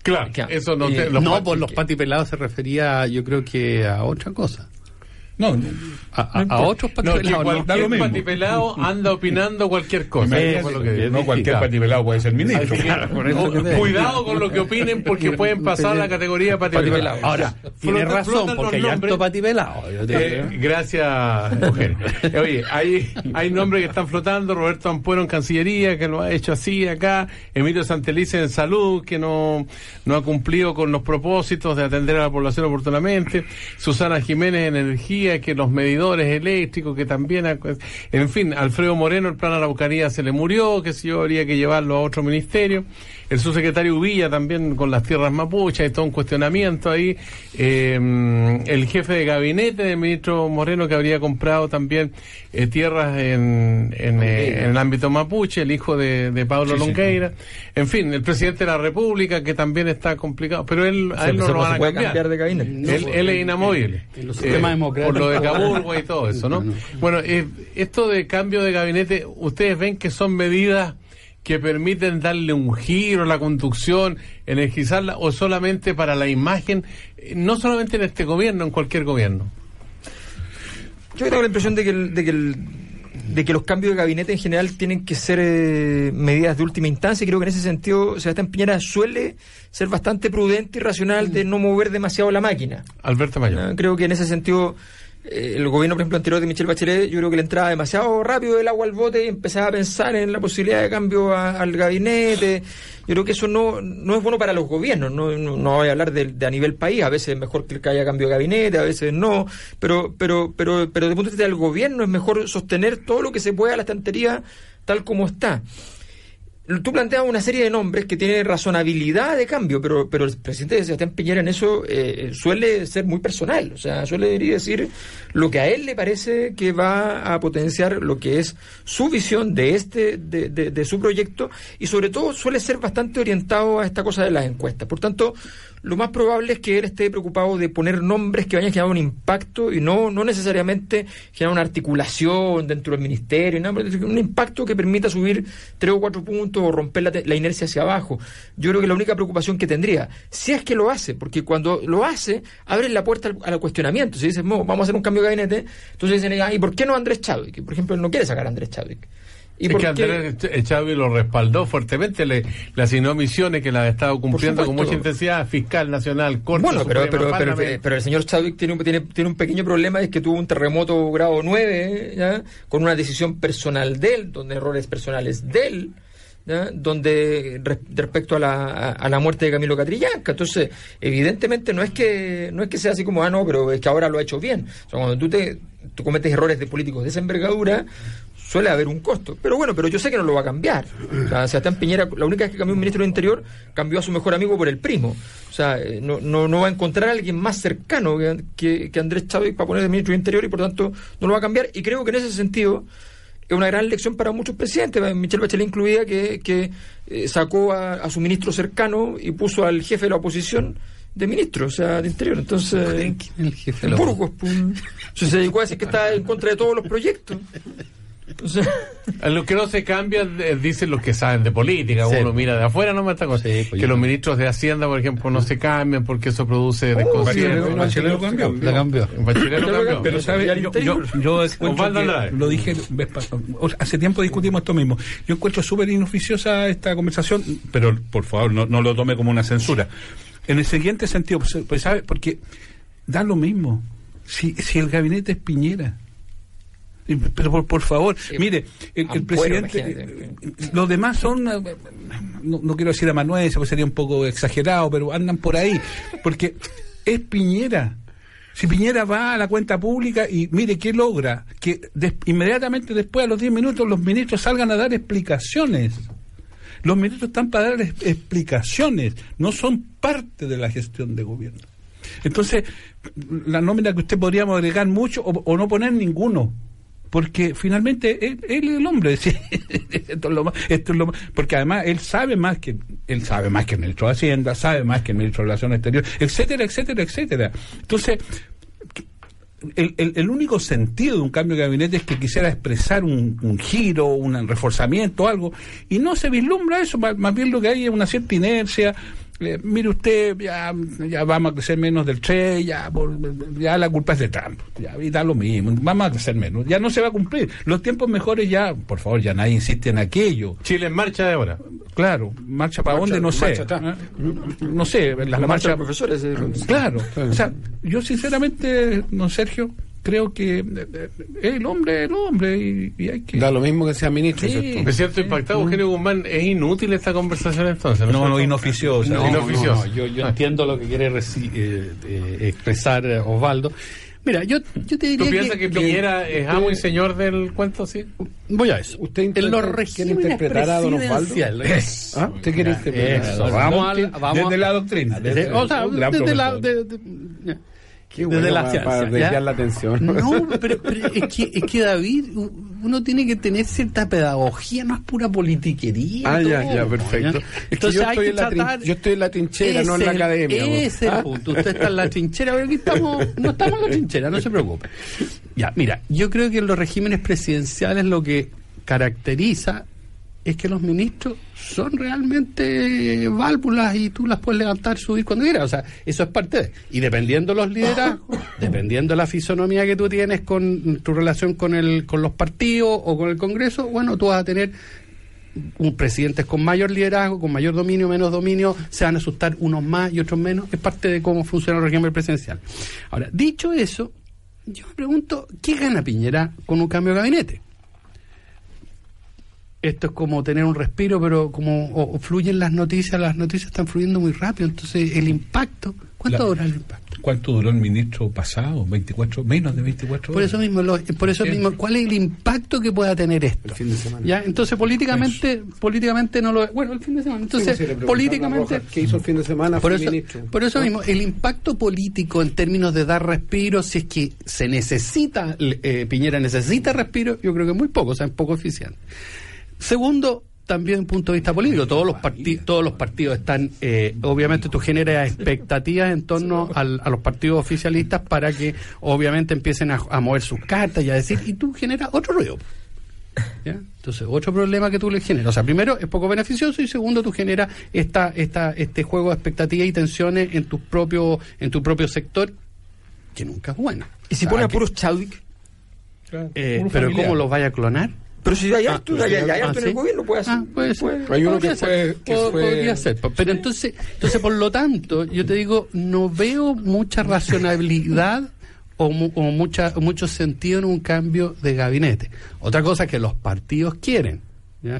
claro, Claro. eso no, Eh, te- los no, por los patipelados se refería, yo creo que a otra cosa. No, no. A, a- a otros patipelados. no. cualquier patipelado anda opinando cualquier cosa. Lo que no cualquier Claro. patipelado puede ser ministro. Que, cuidado con lo que opinen porque pueden pasar la categoría patipelado. Ahora, tiene razón, porque hay harto nombres. patipelado. Eh, gracias. Eh, Oye, hay, hay nombres que están flotando. Roberto Ampuero en Cancillería, que lo ha hecho así acá. Emilio Santelice en Salud, que no, no ha cumplido con los propósitos de atender a la población oportunamente. Susana Jiménez en Energía, que los medidores eléctricos, que también. En fin, Alfredo Moreno, el plan Araucanía se le murió, que si yo habría que llevarlo a otro ministerio. El subsecretario Villa también con las tierras mapuches, hay todo un cuestionamiento ahí. Eh, el jefe de gabinete del ministro Moreno que habría comprado también eh, tierras en, en, eh, en el ámbito mapuche, el hijo de, de Pablo Sí, sí. Longueira. En fin, el presidente de la República que también está complicado, pero él, a él no lo van a cambiar. cambiar de gabinete. él, él es inamovible. en los sistemas democráticos. Por lo de Caburgo y todo eso, [LAUGHS] ¿no? No, no. Bueno, eh, esto de cambio de gabinete, ¿ustedes ven que son medidas que permiten darle un giro a la conducción, energizarla, o solamente para la imagen, eh, no solamente en este gobierno, en cualquier gobierno? Yo tengo la impresión de que, el- de que, el- de que los cambios de gabinete en general tienen que ser eh, medidas de última instancia y creo que en ese sentido Sebastián Piñera suele ser bastante prudente y racional de no mover demasiado la máquina. Alberto Mayor. Ah, Creo que en ese sentido el gobierno, por ejemplo, anterior de Michelle Bachelet, yo creo que le entraba demasiado rápido el agua al bote y empezaba a pensar en la posibilidad de cambio al gabinete. Yo creo que eso no, no es bueno para los gobiernos. No, no, no voy a hablar de, de a nivel país. A veces es mejor que haya cambio de gabinete, a veces no. Pero, pero, pero, pero desde el punto de vista del gobierno es mejor sostener todo lo que se pueda a la estantería tal como está. Tú planteas una serie de nombres que tienen razonabilidad de cambio, pero, pero el presidente Sebastián Piñera en eso eh, suele ser muy personal, o sea, suele decir lo que a él le parece que va a potenciar lo que es su visión de este, de, de- de su proyecto, y sobre todo suele ser bastante orientado a esta cosa de las encuestas. Por tanto, lo más probable es que él esté preocupado de poner nombres que vayan a generar un impacto y no, no necesariamente generar una articulación dentro del ministerio, pero un impacto que permita subir tres o cuatro puntos o romper la, la inercia hacia abajo. Yo creo que la única preocupación que tendría, si es que lo hace, porque cuando lo hace, abre la puerta al, al cuestionamiento. Si dices, "Mo, vamos a hacer un cambio de gabinete, entonces dicen, "Ah, ¿y por qué no Andrés Chadwick? Por ejemplo, él no quiere sacar a Andrés Chadwick. ¿Y es que? Andrés Ch- Chávez lo respaldó fuertemente, le, le asignó misiones que las ha estado cumpliendo con mucha intensidad, fiscal nacional, corte Bueno, pero, Suprema, pero, pero, pero el señor Chadwick tiene un, tiene, tiene un pequeño problema, es que tuvo un terremoto grado 9, ¿ya? con una decisión personal de él, donde errores personales de él, ¿ya? donde res- respecto a la, a, a la muerte de Camilo Catrillanca. Entonces, evidentemente no es que no es que sea así como, ah, no, pero es que ahora lo ha hecho bien. O sea, cuando tú, te, tú cometes errores de políticos de esa envergadura, suele haber un costo. Pero bueno, pero yo sé que no lo va a cambiar. O sea, Sebastián Piñera, la única vez que cambió un ministro del Interior, cambió a su mejor amigo por el primo. O sea, eh, no, no, no va a encontrar a alguien más cercano que, que, que Andrés Chávez para poner de ministro del Interior y por tanto no lo va a cambiar. Y creo que en ese sentido es una gran lección para muchos presidentes, Michelle Bachelet incluida, que, que eh, sacó a, a su ministro cercano y puso al jefe de la oposición de ministro, o sea, de Interior. Entonces, ¿Quién es el jefe? de la Burgos, pues, se dedicó a decir que está en contra de todos los proyectos. [LAUGHS] A lo que no se cambia, eh, dicen los que saben de política, Sí. uno mira de afuera, no me está cosa. Sí, pues, que los ministros de Hacienda, por ejemplo, no se cambian porque eso produce Bachelet, desconcierto. Bachelet lo cambió. La cambió. Bachelet lo cambió. Pero sabe, yo, yo, que- lo dije o sea, hace tiempo discutimos esto mismo. Yo encuentro súper inoficiosa esta conversación, pero por favor no, no lo tome como una censura. En el siguiente sentido, pues, pues, sabe, porque da lo mismo. Si, si el gabinete es Piñera. Pero por, por favor, mire, el, el Ampuero, presidente, imagínate. eh, los demás son, eh, no, no quiero decir amanuenses, porque sería un poco exagerado, pero andan por ahí, porque es Piñera. Si Piñera va a la cuenta pública y mire qué logra, que des- inmediatamente después, a los 10 minutos, los ministros salgan a dar explicaciones. Los ministros están para dar es- explicaciones, no son parte de la gestión de gobierno. Entonces, la nómina que usted podríamos agregar mucho o, o no poner ninguno. Porque finalmente él, es el hombre, [LAUGHS] esto es lo más, esto es lo más- porque además él sabe más que él sabe más que el ministro de Hacienda, sabe más que el ministro de Relaciones Exteriores, etcétera, etcétera, etcétera. Entonces, el, el- único sentido de un cambio de gabinete es que quisiera expresar un, un giro, un reforzamiento, algo, y no se vislumbra eso, más bien lo que hay es una cierta inercia. Eh, mire usted, ya, ya vamos a crecer menos del 3, ya, por- ya la culpa es de Trump, ya, y da lo mismo, vamos a crecer menos, ya no se va a cumplir. Los tiempos mejores ya, por favor, ya nadie insiste en aquello. Chile en marcha de ahora. Claro, marcha para Marcha- dónde, no sé. marcha. ¿eh? No sé, las la marcha marchas de los profesores. eh, Claro, o sea, yo sinceramente, don Sergio, creo que eh, eh, el hombre es el hombre y, y hay que... Da lo mismo que sea ministro, Sí. ¿cierto? Me siento impactado, Eugenio Guzmán. Es inútil esta conversación entonces. No, no, inoficiosa. No, no, yo, yo entiendo lo que quiere reci- eh, eh, expresar eh, Osvaldo. Mira, yo, yo te diría ¿Tú piensas que, Piñera es amo y señor del cuento, sí? Voy a eso. ¿Usted intenta- los quiere interpretar a don Osvaldo? ¿Ah? ¿Usted quiere interpretar? Eso, vamos a, vamos Desde a- la doctrina. desde- o sea, un gran desde la, de- de-. Qué desde bueno la para- ciencia, para ¿ya? desviar la atención. No, pero, [LAUGHS] pero es, que, es que David, uno tiene que tener cierta pedagogía, no es pura politiquería. Ah, ya, ya, perfecto. ¿ya? Es que Entonces yo hay estoy, que en la yo estoy en la trinchera, no en la el- academia. Ese es el ¿Ah? punto. Usted está en la trinchera, pero aquí estamos, no estamos en la trinchera, no se preocupe. Ya, mira, yo creo que en los regímenes presidenciales lo que caracteriza es que los ministros son realmente válvulas y tú las puedes levantar, subir cuando quieras. O sea, eso es parte de. Y dependiendo los liderazgos, dependiendo la fisonomía que tú tienes con tu relación con, el, con los partidos o con el Congreso, bueno, tú vas a tener un presidente con mayor liderazgo, con mayor dominio, menos dominio, se van a asustar unos más y otros menos, es parte de cómo funciona el régimen presidencial. Ahora, dicho eso, yo me pregunto, ¿qué gana Piñera con un cambio de gabinete? Esto es como tener un respiro, pero como o- o fluyen las noticias, las noticias están fluyendo muy rápido, entonces el impacto, ¿cuánto dura el impacto? ¿Cuánto duró el ministro pasado? 24, menos de 24 Por horas. eso mismo, lo- por eso mismo, ¿cuál es el impacto que pueda tener esto? El fin de semana. Ya, entonces políticamente, políticamente no lo, bueno, el fin de semana. Entonces, Sí, pues, si políticamente, Rojas ¿Qué hizo el fin de semana? por eso, ministro. por eso mismo, el impacto político en términos de dar respiro, si es que se necesita, eh, Piñera necesita respiro, yo creo que muy poco, o sea, es poco eficiente. Segundo, también punto de vista político, todos los, parti- todos los partidos están, eh, obviamente tú generas expectativas en torno al- a los partidos oficialistas para que obviamente empiecen a, a mover sus cartas y a decir, y tú generas otro ruido. ¿Ya? Entonces, otro problema que tú le generas. O sea, primero, es poco beneficioso y segundo, tú generas esta, esta, este juego de expectativas y tensiones en tu propio, en tu propio sector, que nunca es bueno. Y si O sea, pone a puros Chadwick, eh, pero familiar. ¿cómo los vaya a clonar? Pero si hay Ah, harto, hay, hay harto ah, en el gobierno, puede ser. Ah, puede ser. Hay uno Podría que ser. fue- que fue- Podría ser. Pero entonces, entonces, por lo tanto, yo te digo, no veo mucha racionalidad o, mu- o mucha, mucho sentido en un cambio de gabinete. Otra cosa que los partidos quieren.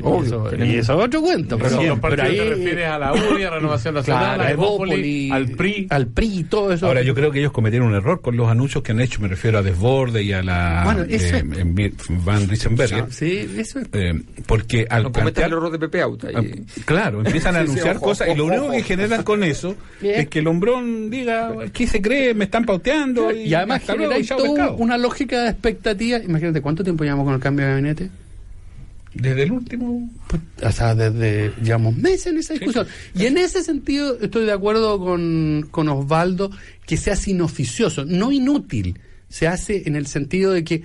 Obvio, eso, tenemos- y eso es otro cuento. Pero Pero, pero ahí, te refieres a la UDI, a Renovación Nacional, claro, a a Evópoli, Evópoli, al PRI. al PRI y todo eso. Ahora, yo creo que ellos cometieron un error con los anuncios que han hecho, me refiero a Desborde y a la Bueno, eso eh, es- Van Riesenberger, Sí, eso es. eh, porque al No plantear- el error de Pepe Auta. y- Ah, Claro, empiezan a [LAUGHS] Sí, sí, anunciar ojo, cosas y lo ojo, único que ojo. generan con eso [LAUGHS] Bien. es que el hombrón diga, ¿qué se cree? Me están pauteando. Y además generáis y chao, toda pescado. una lógica de expectativa. Imagínate, ¿cuánto tiempo llevamos con el cambio de gabinete? Desde el último... Pues, o sea, desde, llevamos meses en esa discusión. Y en ese sentido estoy de acuerdo con, con Osvaldo que se hace inoficioso, no inútil. Se hace en el sentido de que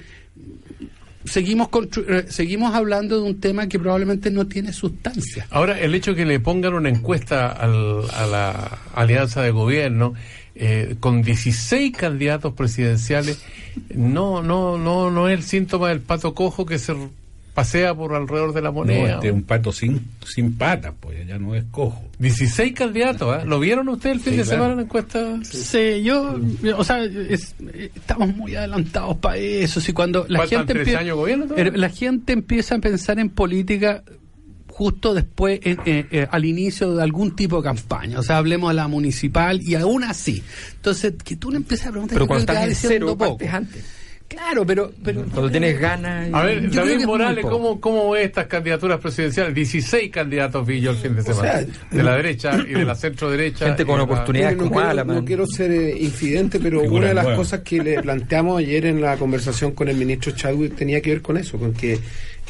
seguimos, eh, seguimos hablando de un tema que probablemente no tiene sustancia. Ahora, el hecho de que le pongan una encuesta al- a la alianza de gobierno eh, con 16 candidatos presidenciales no no no no es el síntoma del pato cojo que se pasea por alrededor de la No, moneda. este es un pato sin, sin patas, pues ya no es cojo. 16 candidatos, ¿eh? ¿Lo vieron ustedes el fin Sí, de claro. semana en la encuesta? Sí, yo, o sea, es- estamos muy adelantados para eso. Si cuando la gente, tres empie- años de gobierno eh, la gente empieza a pensar en política justo después, eh, eh, eh, al inicio de algún tipo de campaña. O sea, hablemos de la municipal y aún así. Entonces, que tú le empieces a preguntar, Pero cuando estás en diciendo cero, poco. partes antes. Claro, pero, pero Cuando tienes ganas. A ver, David Morales. ¿cómo, ¿cómo ve estas candidaturas presidenciales? 16 candidatos vi yo el fin de semana. sea, de la derecha y de la [CLEARS THROAT] centro derecha. Gente con oportunidades no, como quiero, Alaman. no quiero ser eh, infidente, pero Figura una de las cosas que le planteamos ayer en la conversación con el ministro Chadwick tenía que ver con eso, con que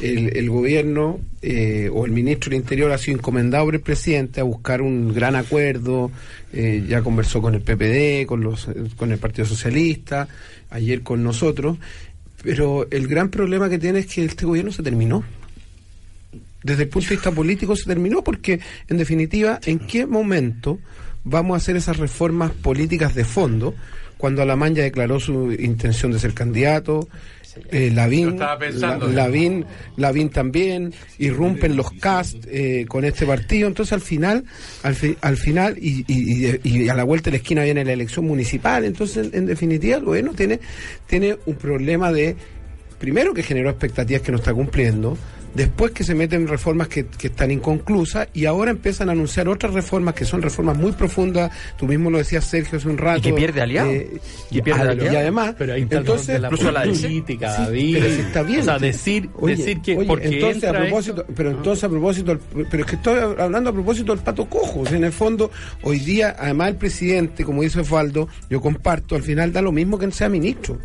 el, el gobierno eh, o el ministro del Interior ha sido encomendado por el presidente a buscar un gran acuerdo, eh, ya conversó con el PPD, con, los, con el Partido Socialista, ayer con nosotros, pero el gran problema que tiene es que este gobierno se terminó desde el punto de vista político se terminó porque, en definitiva, ¿en qué momento vamos a hacer esas reformas políticas de fondo cuando Alamán ya declaró su intención de ser candidato? Eh, Lavín, estaba pensando, La-. Lavín, Lavín también, irrumpen los cast eh, con este partido, entonces al final, al, fi- al final y, y- y- y a la vuelta de la esquina viene la elección municipal, entonces en, en definitiva el gobierno tiene, tiene un problema de primero que generó expectativas que no está cumpliendo, después que se meten reformas que, que están inconclusas y ahora empiezan a anunciar otras reformas que son reformas muy profundas, tú mismo lo decías Sergio hace un rato. que pierde aliados. eh, Y y, pierde a- aliados. y además, Pero ahí está el entonces, de la incluso la política, Sí, David. pero si está bien. O sea, decir, Oye, decir que oye, porque entonces a propósito, esto- pero entonces a propósito, pero es que estoy hablando a propósito del pato cojo, o sea, en el fondo hoy día además el presidente, como dice Osvaldo, yo comparto, al final da lo mismo que sea ministro.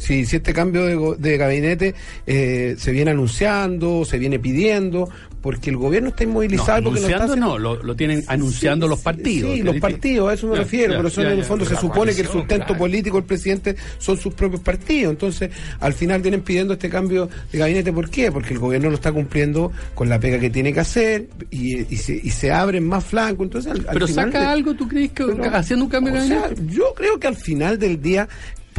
Si, si este cambio de, gabinete eh, se viene anunciando, se viene pidiendo, porque el gobierno está No, inmovilizado. porque no está anunciando haciendo- no, lo, lo tienen anunciando Sí, los partidos. Sí, los partidos, a eso me Ya, refiero, ya, pero son ya, en el fondo se supone que el sustento claro. político del presidente son sus propios partidos. Entonces, al final vienen pidiendo este cambio de gabinete. ¿Por qué? Porque el gobierno no está cumpliendo con la pega que tiene que hacer y, y se, y se abren más flancos. Entonces, al, al Pero final saca de- algo, ¿tú crees que pero- haciendo un cambio de sea, gabinete? yo creo que al final del día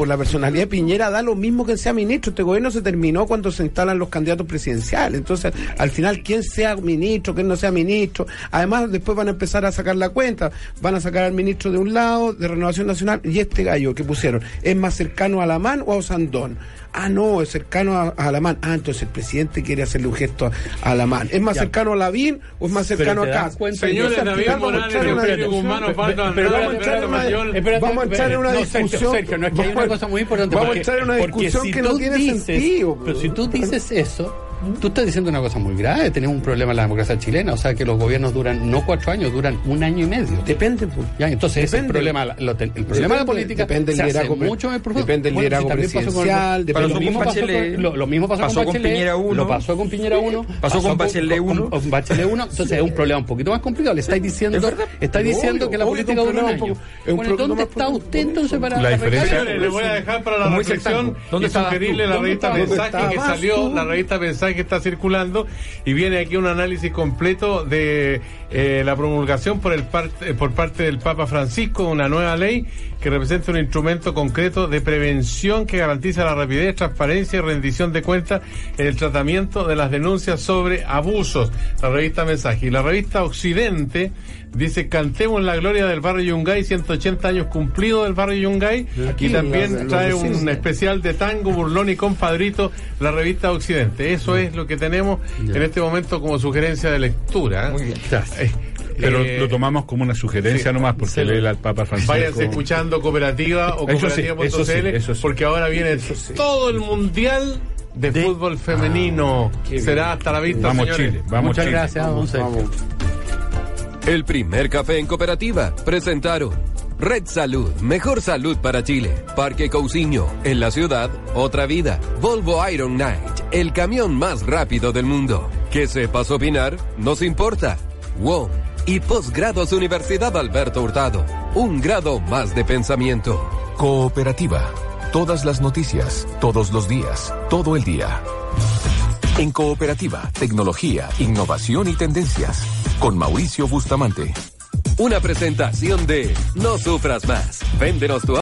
por la personalidad de Piñera da lo mismo que sea ministro. Este gobierno se terminó cuando se instalan los candidatos presidenciales. Entonces, al final, quién sea ministro, quién no sea ministro. Además, después van a empezar a sacar la cuenta. Van a sacar al ministro de un lado, de Renovación Nacional, y este gallo que pusieron, ¿es más cercano a Alamán o a Osandón? Ah, no, es cercano a, a Alamán. Ah, entonces el presidente quiere hacerle un gesto a, Alamán. ¿Es más Ya. cercano a Lavín o es más cercano a Cas? Señores, David final vamos a Morales. Guzmán, Pero vamos a entrar en una- discusión. Sergio, no, es que hay una cosa muy importante. Vamos a entrar en una discusión si que no tiene sentido. Pero si tú dices eso, tú estás diciendo una cosa muy grave. Tenemos un problema en la democracia chilena. O sea, que los gobiernos duran no cuatro años, duran un año y medio. Depende, pues. Ya, entonces ese es el Depende. problema, lo- el problema de la Depende- política depende se hace mucho más profundo. depende del Bueno, liderazgo si presidencial, pero depende- lo mismo Pasó con lo, lo mismo pasó, pasó con Piñera uno, lo pasó con Piñera 1, pasó con Bachelet uno. con Bachelet 1, entonces es un problema un poquito más complicado. Le estáis diciendo, Es estáis diciendo Obvio, que la política dura un año. Bueno, ¿dónde está usted entonces para La diferencia- les voy a dejar para la reflexión tango, ¿dónde y sugerirle la ¿Dónde revista? Mensaje ¿Dónde que salió, la revista Mensaje que está circulando y viene aquí un análisis completo de eh, la promulgación por, el parte, por parte del Papa Francisco, una nueva ley que representa un instrumento concreto de prevención que garantiza la rapidez, transparencia y rendición de cuentas en el tratamiento de las denuncias sobre abusos. La revista Mensaje y la revista Occidente dice cantemos la gloria del barrio Yungay, 180 años cumplidos del barrio Yungay Aquí, y también los- los trae un especial de tango, burlón y compadrito, la revista Occidente. Eso es lo que tenemos Ya. en este momento como sugerencia de lectura. Muy bien. Eh, Pero eh, lo tomamos como una sugerencia sí. nomás porque Sí. lee al Papa Francisco. Váyanse escuchando Cooperativa o Cooperativa.cl eso sí, eso sí. porque ahora viene todo el Mundial de, fútbol femenino. Será hasta la vista, Vamos señores. Chile, vamos Muchas Chile. gracias. El primer café en cooperativa presentaron Red Salud, mejor salud para Chile. Parque Cousiño, en la ciudad, otra vida. Volvo Iron Knight, el camión más rápido del mundo. Que sepas opinar, nos importa. WOM y Posgrados Universidad Alberto Hurtado, un grado más de pensamiento. Cooperativa. Todas las noticias, todos los días, todo el día. En Cooperativa, tecnología, innovación y tendencias. Con Mauricio Bustamante. Una presentación de No Sufras Más. Véndenos tu